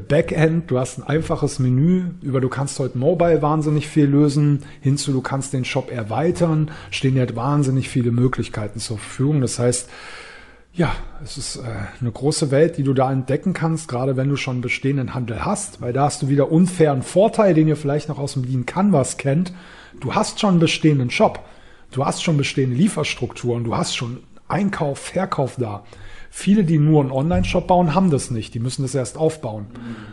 Backend, du hast ein einfaches Menü, über du kannst heute Mobile wahnsinnig viel lösen, hinzu du kannst den Shop erweitern, stehen halt wahnsinnig viele Möglichkeiten zur Verfügung. Das heißt, ja, es ist äh, eine große Welt, die du da entdecken kannst, gerade wenn du schon bestehenden Handel hast, weil da hast du wieder unfairen Vorteil, den ihr vielleicht noch aus dem Lean Canvas kennt. Du hast schon bestehenden Shop, du hast schon bestehende Lieferstrukturen, du hast schon Einkauf, Verkauf da. Viele, die nur einen Online-Shop bauen, haben das nicht. Die müssen das erst aufbauen.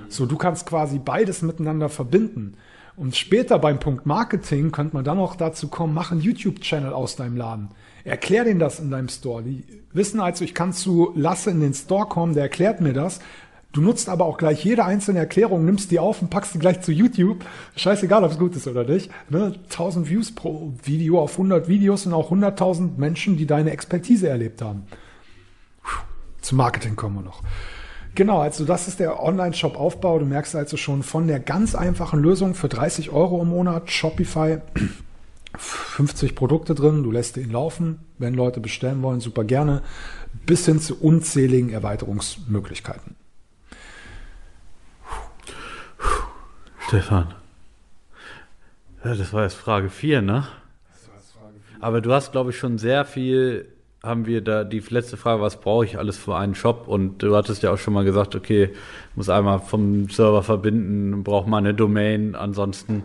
So, du kannst quasi beides miteinander verbinden. Und später beim Punkt Marketing könnte man dann auch dazu kommen, mach einen YouTube-Channel aus deinem Laden. Erklär denen das in deinem Store. Die wissen also, ich kann zu Lasse in den Store kommen, der erklärt mir das. Du nutzt aber auch gleich jede einzelne Erklärung, nimmst die auf und packst die gleich zu YouTube. Scheißegal, ob es gut ist oder nicht. Ne? 1000 Views pro Video auf 100 Videos und auch 100.000 Menschen, die deine Expertise erlebt haben. Puh, Zum Marketing kommen wir noch. Genau, also das ist der Online-Shop-Aufbau. Du merkst also schon von der ganz einfachen Lösung für 30 Euro im Monat, Shopify, 50 Produkte drin, du lässt ihn laufen, wenn Leute bestellen wollen, super gerne, bis hin zu unzähligen Erweiterungsmöglichkeiten. Stefan. Ja, das war jetzt Frage 4, ne? Aber du hast, glaube ich, schon sehr viel, haben wir da, die letzte Frage, was brauche ich alles für einen Shop? Und du hattest ja auch schon mal gesagt, okay, muss einmal vom Server verbinden, braucht mal eine Domain, ansonsten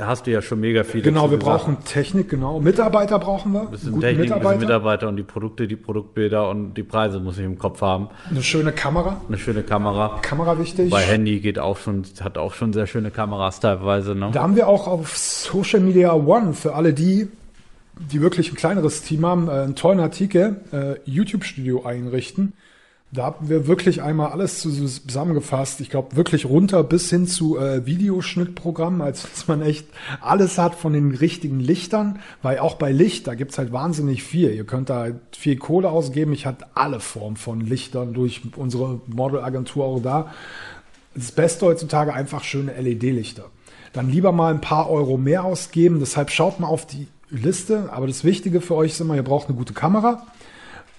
hast du ja schon mega viel Genau, wir gesagt. brauchen Technik, genau. Mitarbeiter brauchen wir. Ein bisschen Technik, ein bisschen Mitarbeiter. Mitarbeiter und die Produkte, die Produktbilder und die Preise muss ich im Kopf haben. Eine schöne Kamera. Eine schöne Kamera. Kamera wichtig. Bei Handy geht auch schon, hat auch schon sehr schöne Kameras teilweise, ne? Da haben wir auch auf Social Media One für alle die, die wirklich ein kleineres Team haben, äh, einen tollen Artikel, äh, YouTube-Studio einrichten. Da haben wir wirklich einmal alles zu- zusammengefasst. Ich glaube wirklich runter bis hin zu äh, Videoschnittprogrammen, also dass man echt alles hat von den richtigen Lichtern, weil auch bei Licht, da gibt's halt wahnsinnig viel. Ihr könnt da viel Kohle ausgeben. Ich hatte alle Formen von Lichtern durch unsere Modelagentur auch da. Das Beste heutzutage einfach schöne LED-Lichter. Dann lieber mal ein paar Euro mehr ausgeben. Deshalb schaut mal auf die Liste. Aber das Wichtige für euch ist immer, ihr braucht eine gute Kamera.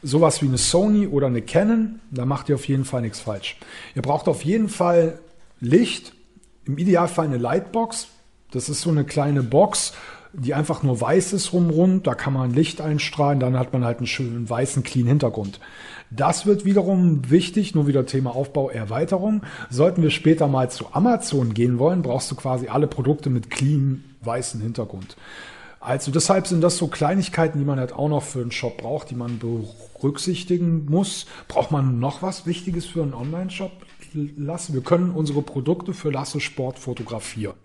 Sowas wie eine Sony oder eine Canon. Da macht ihr auf jeden Fall nichts falsch. Ihr braucht auf jeden Fall Licht. Im Idealfall eine Lightbox. Das ist so eine kleine Box, die einfach nur weiß ist rumrund. Da kann man Licht einstrahlen. Dann hat man halt einen schönen weißen, clean Hintergrund. Das wird wiederum wichtig, nur wieder Thema Aufbau, Erweiterung. Sollten wir später mal zu Amazon gehen wollen, brauchst du quasi alle Produkte mit clean weißen Hintergrund. Also deshalb sind das so Kleinigkeiten, die man halt auch noch für einen Shop braucht, die man berücksichtigen muss. Braucht man noch was Wichtiges für einen Online-Shop? Lasse, wir können unsere Produkte für Lasse Sport fotografieren.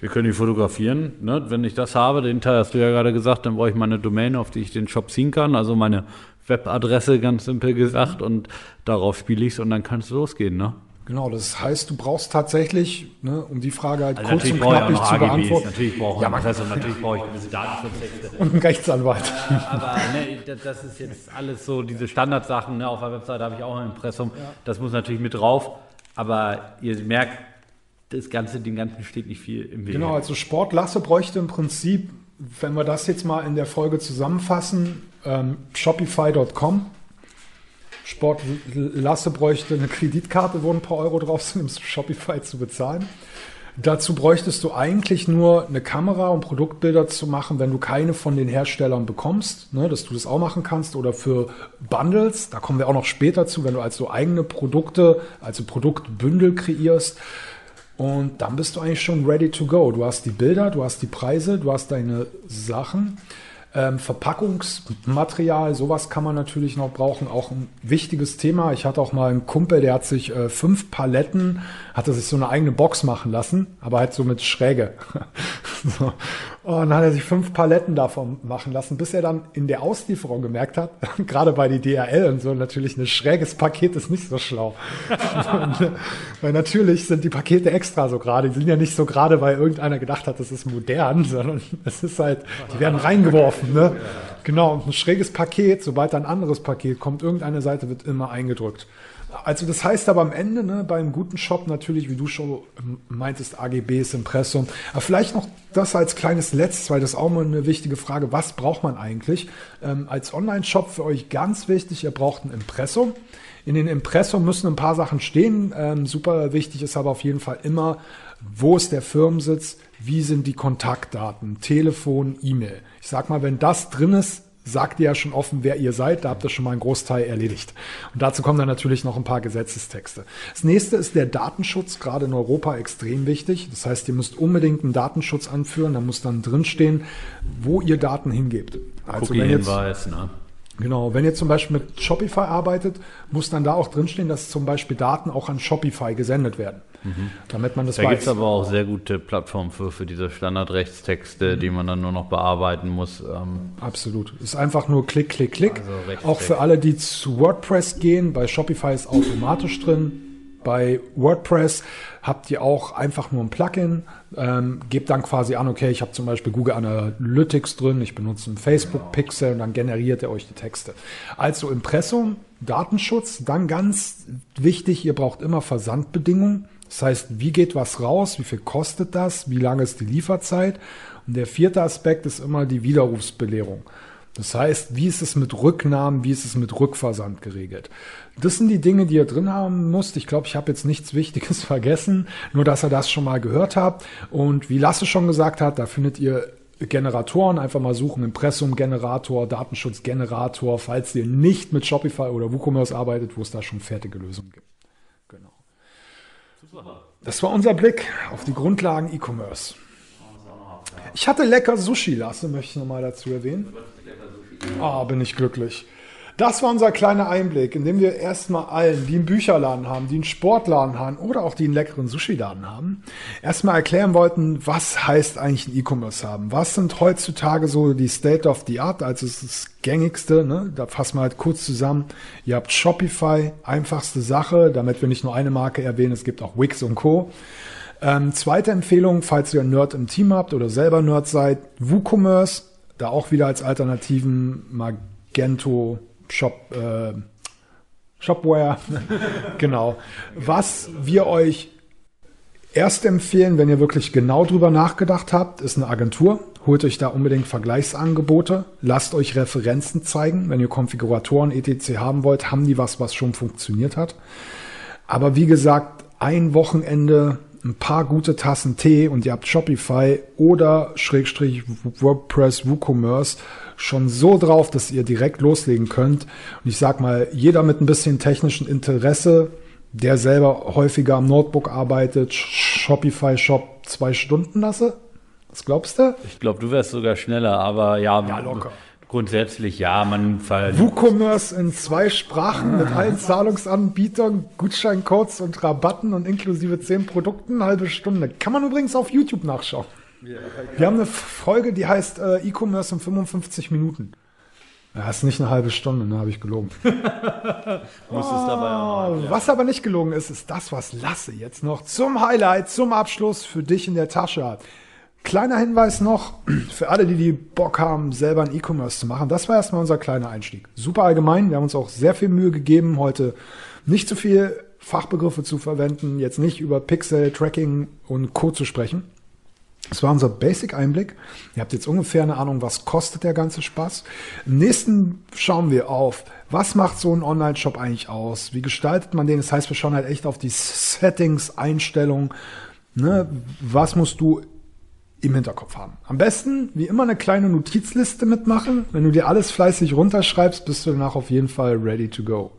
Wir können die fotografieren. Ne? Wenn ich das habe, den Teil hast du ja gerade gesagt, dann brauche ich meine Domain, auf die ich den Shop ziehen kann. Also meine Webadresse, ganz simpel gesagt. Und darauf spiele ich es und dann kann es losgehen. Ne? Genau, das heißt, du brauchst tatsächlich, ne, um die Frage halt kurz und Also ich auch knappig noch zu beantworten, natürlich brauche ich Ja, ja, man- und natürlich brauche ich gewisse Datenschutztexte. und einen Rechtsanwalt. Aber ne, das- ist jetzt alles so, diese Standardsachen. Ne? Auf der Webseite habe ich auch ein Impressum. Das muss natürlich mit drauf. Aber ihr merkt, das Ganze, dem Ganzen steht nicht viel im Weg. Genau, also Sportlasse bräuchte im Prinzip, wenn wir das jetzt mal in der Folge zusammenfassen, ähm, Shopify.com. Sportlasse bräuchte eine Kreditkarte, wo ein paar Euro drauf sind, um Shopify zu bezahlen. Dazu bräuchtest du eigentlich nur eine Kamera, um Produktbilder zu machen, wenn du keine von den Herstellern bekommst, ne, dass du das auch machen kannst. Oder für Bundles, da kommen wir auch noch später zu, wenn du also eigene Produkte, also Produktbündel kreierst. Und dann bist du eigentlich schon ready to go. Du hast die Bilder, du hast die Preise, du hast deine Sachen. Ähm, Verpackungsmaterial, sowas kann man natürlich noch brauchen. Auch ein wichtiges Thema. Ich hatte auch mal einen Kumpel, der hat sich äh, fünf Paletten, hatte sich so eine eigene Box machen lassen, aber halt so mit Schräge. so. Und dann hat er sich fünf Paletten davon machen lassen, bis er dann in der Auslieferung gemerkt hat, gerade bei die DRL und so, natürlich ein schräges Paket ist nicht so schlau. weil natürlich sind die Pakete extra so gerade. Die sind ja nicht so gerade, weil irgendeiner gedacht hat, das ist modern, sondern es ist halt, die werden reingeworfen. Ne? Genau, und ein schräges Paket, sobald ein anderes Paket kommt, irgendeine Seite wird immer eingedrückt. Also das heißt aber am Ende, ne, beim guten Shop natürlich, wie du schon meintest, AGBs, Impressum. Aber vielleicht noch das als kleines Letztes, weil das auch mal eine wichtige Frage. Was braucht man eigentlich? Ähm, als Online-Shop für euch ganz wichtig, ihr braucht ein Impressum. In den Impressum müssen ein paar Sachen stehen. Ähm, super wichtig ist aber auf jeden Fall immer, wo ist der Firmensitz, wie sind die Kontaktdaten, Telefon, E-Mail. Ich sag mal, wenn das drin ist, sagt ihr ja schon offen, wer ihr seid. Da habt ihr schon mal einen Großteil erledigt. Und dazu kommen dann natürlich noch ein paar Gesetzestexte. Das nächste ist der Datenschutz, gerade in Europa extrem wichtig. Das heißt, ihr müsst unbedingt einen Datenschutz anführen. Da muss dann drinstehen, wo ihr Daten hingebt. Also wenn jetzt, Cookie-Hinweis, ne? Genau, wenn ihr zum Beispiel mit Shopify arbeitet, muss dann da auch drinstehen, dass zum Beispiel Daten auch an Shopify gesendet werden. Damit man das Da gibt es aber auch sehr gute Plattformen für, für diese Standardrechtstexte, die man dann nur noch bearbeiten muss. Ähm, Absolut. Ist einfach nur Klick, Klick, Klick. Also auch für alle, die zu WordPress gehen, bei Shopify ist automatisch drin. Bei WordPress habt ihr auch einfach nur ein Plugin. Ähm, gebt dann quasi an, okay, ich habe zum Beispiel Google Analytics drin, ich benutze einen Facebook Pixel und dann generiert er euch die Texte. Also Impressum, Datenschutz, dann ganz wichtig, ihr braucht immer Versandbedingungen. Das heißt, wie geht was raus, wie viel kostet das, wie lange ist die Lieferzeit? Und der vierte Aspekt ist immer die Widerrufsbelehrung. Das heißt, wie ist es mit Rücknahmen, wie ist es mit Rückversand geregelt? Das sind die Dinge, die ihr drin haben müsst. Ich glaube, ich habe jetzt nichts Wichtiges vergessen, nur dass ihr das schon mal gehört habt. Und wie Lasse schon gesagt hat, da findet ihr Generatoren, einfach mal suchen, Impressum-Generator, Datenschutzgenerator, falls ihr nicht mit Shopify oder WooCommerce arbeitet, wo es da schon fertige Lösungen gibt. Das war unser Blick auf die Grundlagen E-Commerce. Ich hatte lecker Sushi, Lasse, möchte ich nochmal dazu erwähnen. Ah, bin ich glücklich. Das war unser kleiner Einblick, in dem wir erstmal allen, die einen Bücherladen haben, die einen Sportladen haben oder auch die einen leckeren Sushi-Laden haben, erstmal erklären wollten, was heißt eigentlich ein E-Commerce haben? Was sind heutzutage so die State of the Art, also das gängigste, ne? da fassen wir halt kurz zusammen. Ihr habt Shopify, einfachste Sache, damit wir nicht nur eine Marke erwähnen, es gibt auch Wix und Co. Ähm, zweite Empfehlung, falls ihr einen Nerd im Team habt oder selber Nerd seid, WooCommerce, da auch wieder als Alternativen Magento Shop, äh, Shopware. genau. Was wir euch erst empfehlen, wenn ihr wirklich genau drüber nachgedacht habt, ist eine Agentur. Holt euch da unbedingt Vergleichsangebote. Lasst euch Referenzen zeigen. Wenn ihr Konfiguratoren etc. haben wollt, haben die was, was schon funktioniert hat. Aber wie gesagt, ein Wochenende, ein paar gute Tassen Tee und ihr habt Shopify oder Schrägstrich WordPress, WooCommerce schon so drauf, dass ihr direkt loslegen könnt. Und ich sag mal, jeder mit ein bisschen technischen Interesse, der selber häufiger am Notebook arbeitet, Shopify Shop zwei Stunden lasse. Was glaubst du? ich glaube, du wärst sogar schneller, aber ja, Ja, locker. Grundsätzlich ja, man ver WooCommerce in zwei Sprachen mit allen Zahlungsanbietern, Gutscheincodes und Rabatten und inklusive zehn Produkten, halbe Stunde. Kann man übrigens auf YouTube nachschauen. Wir haben eine Folge, die heißt äh, E-Commerce in 55 Minuten. Ja, ist nicht eine halbe Stunde, ne, habe ich gelogen. muss es dabei auch noch. Oh, Was aber nicht gelogen ist, ist das, was Lasse jetzt noch zum Highlight, zum Abschluss für dich in der Tasche hat. Kleiner Hinweis noch für alle, die die Bock haben, selber ein E-Commerce zu machen. Das war erstmal unser kleiner Einstieg. Super allgemein. Wir haben uns auch sehr viel Mühe gegeben, heute nicht zu viel Fachbegriffe zu verwenden, jetzt nicht über Pixel, Tracking und Co. zu sprechen. Das war unser Basic-Einblick. Ihr habt jetzt ungefähr eine Ahnung, was kostet der ganze Spaß. Im nächsten schauen wir auf, was macht so ein Online-Shop eigentlich aus? Wie gestaltet man den? Das heißt, wir schauen halt echt auf die Settings, Einstellungen. Ne? Was musst du im Hinterkopf haben. Am besten, wie immer, eine kleine Notizliste mitmachen. Wenn du dir alles fleißig runterschreibst, bist du danach auf jeden Fall ready to go.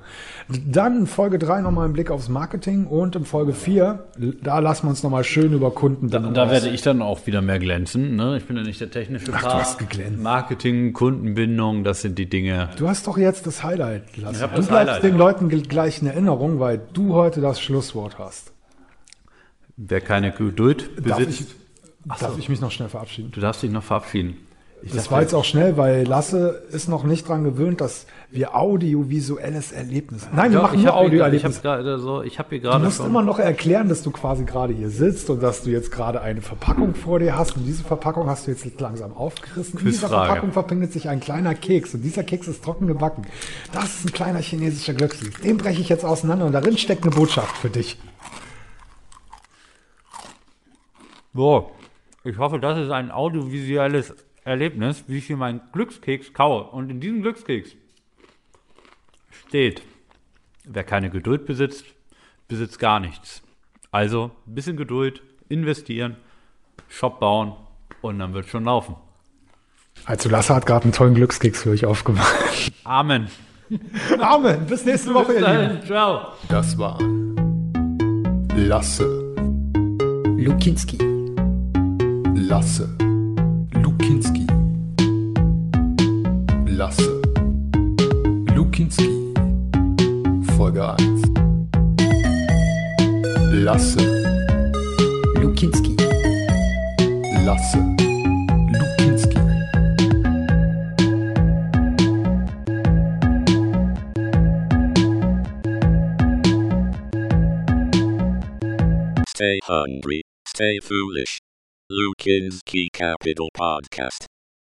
Dann in Folge 3 nochmal einen Blick aufs Marketing und in Folge 4, da lassen wir uns nochmal schön über Kunden Da, da werde ich dann auch wieder mehr glänzen. Ne? Ich bin ja nicht der technische Ach, du Part. hast geglänzt. Marketing, Kundenbindung, das sind die Dinge. Du hast doch jetzt das Highlight. Lasse. Ich hab Du das bleibst Highlight, den ja. Leuten gl- gleich in Erinnerung, weil du heute das Schlusswort hast. Wer keine Geduld Darf besitzt, ich, darf ich mich noch schnell verabschieden? du darfst dich noch verabschieden. Ich Das dachte, war jetzt auch schnell, weil Lasse ist noch nicht dran gewöhnt, dass wir audiovisuelles Erlebnis. Nein, wir Doch, machen ich nur habe ich Audioerlebnis. hab gerade so, ich habe hier Du gerade musst schon. immer noch erklären, dass du quasi gerade hier sitzt und dass du jetzt gerade eine Verpackung vor dir hast. Und diese Verpackung hast du jetzt langsam aufgerissen. In dieser. Verpackung verbindet sich ein kleiner Keks und dieser Keks ist trocken gebacken. Das ist ein kleiner chinesischer Glückskeks. Den breche ich jetzt auseinander und darin steckt eine Botschaft für dich. So, ich hoffe, das ist ein audiovisuelles Erlebnis, wie ich hier meinen Glückskeks kaue. Und in diesem Glückskeks steht, wer keine Geduld besitzt, besitzt gar nichts. Also ein bisschen Geduld, investieren, Shop bauen und dann wird schon laufen. Also Lasse hat gerade einen tollen Glückskeks für euch aufgemacht. Amen. Amen. Bis nächste Woche, ihr Lieben. Ciao. Das war Lasse, Lukinski. Lasse, Lukinski. Lasse, Lukinski. Folge 1. Lasse, Lukinski. Lasse, Lukinski. Stay hungry, stay foolish. Lukinski Capital Podcast.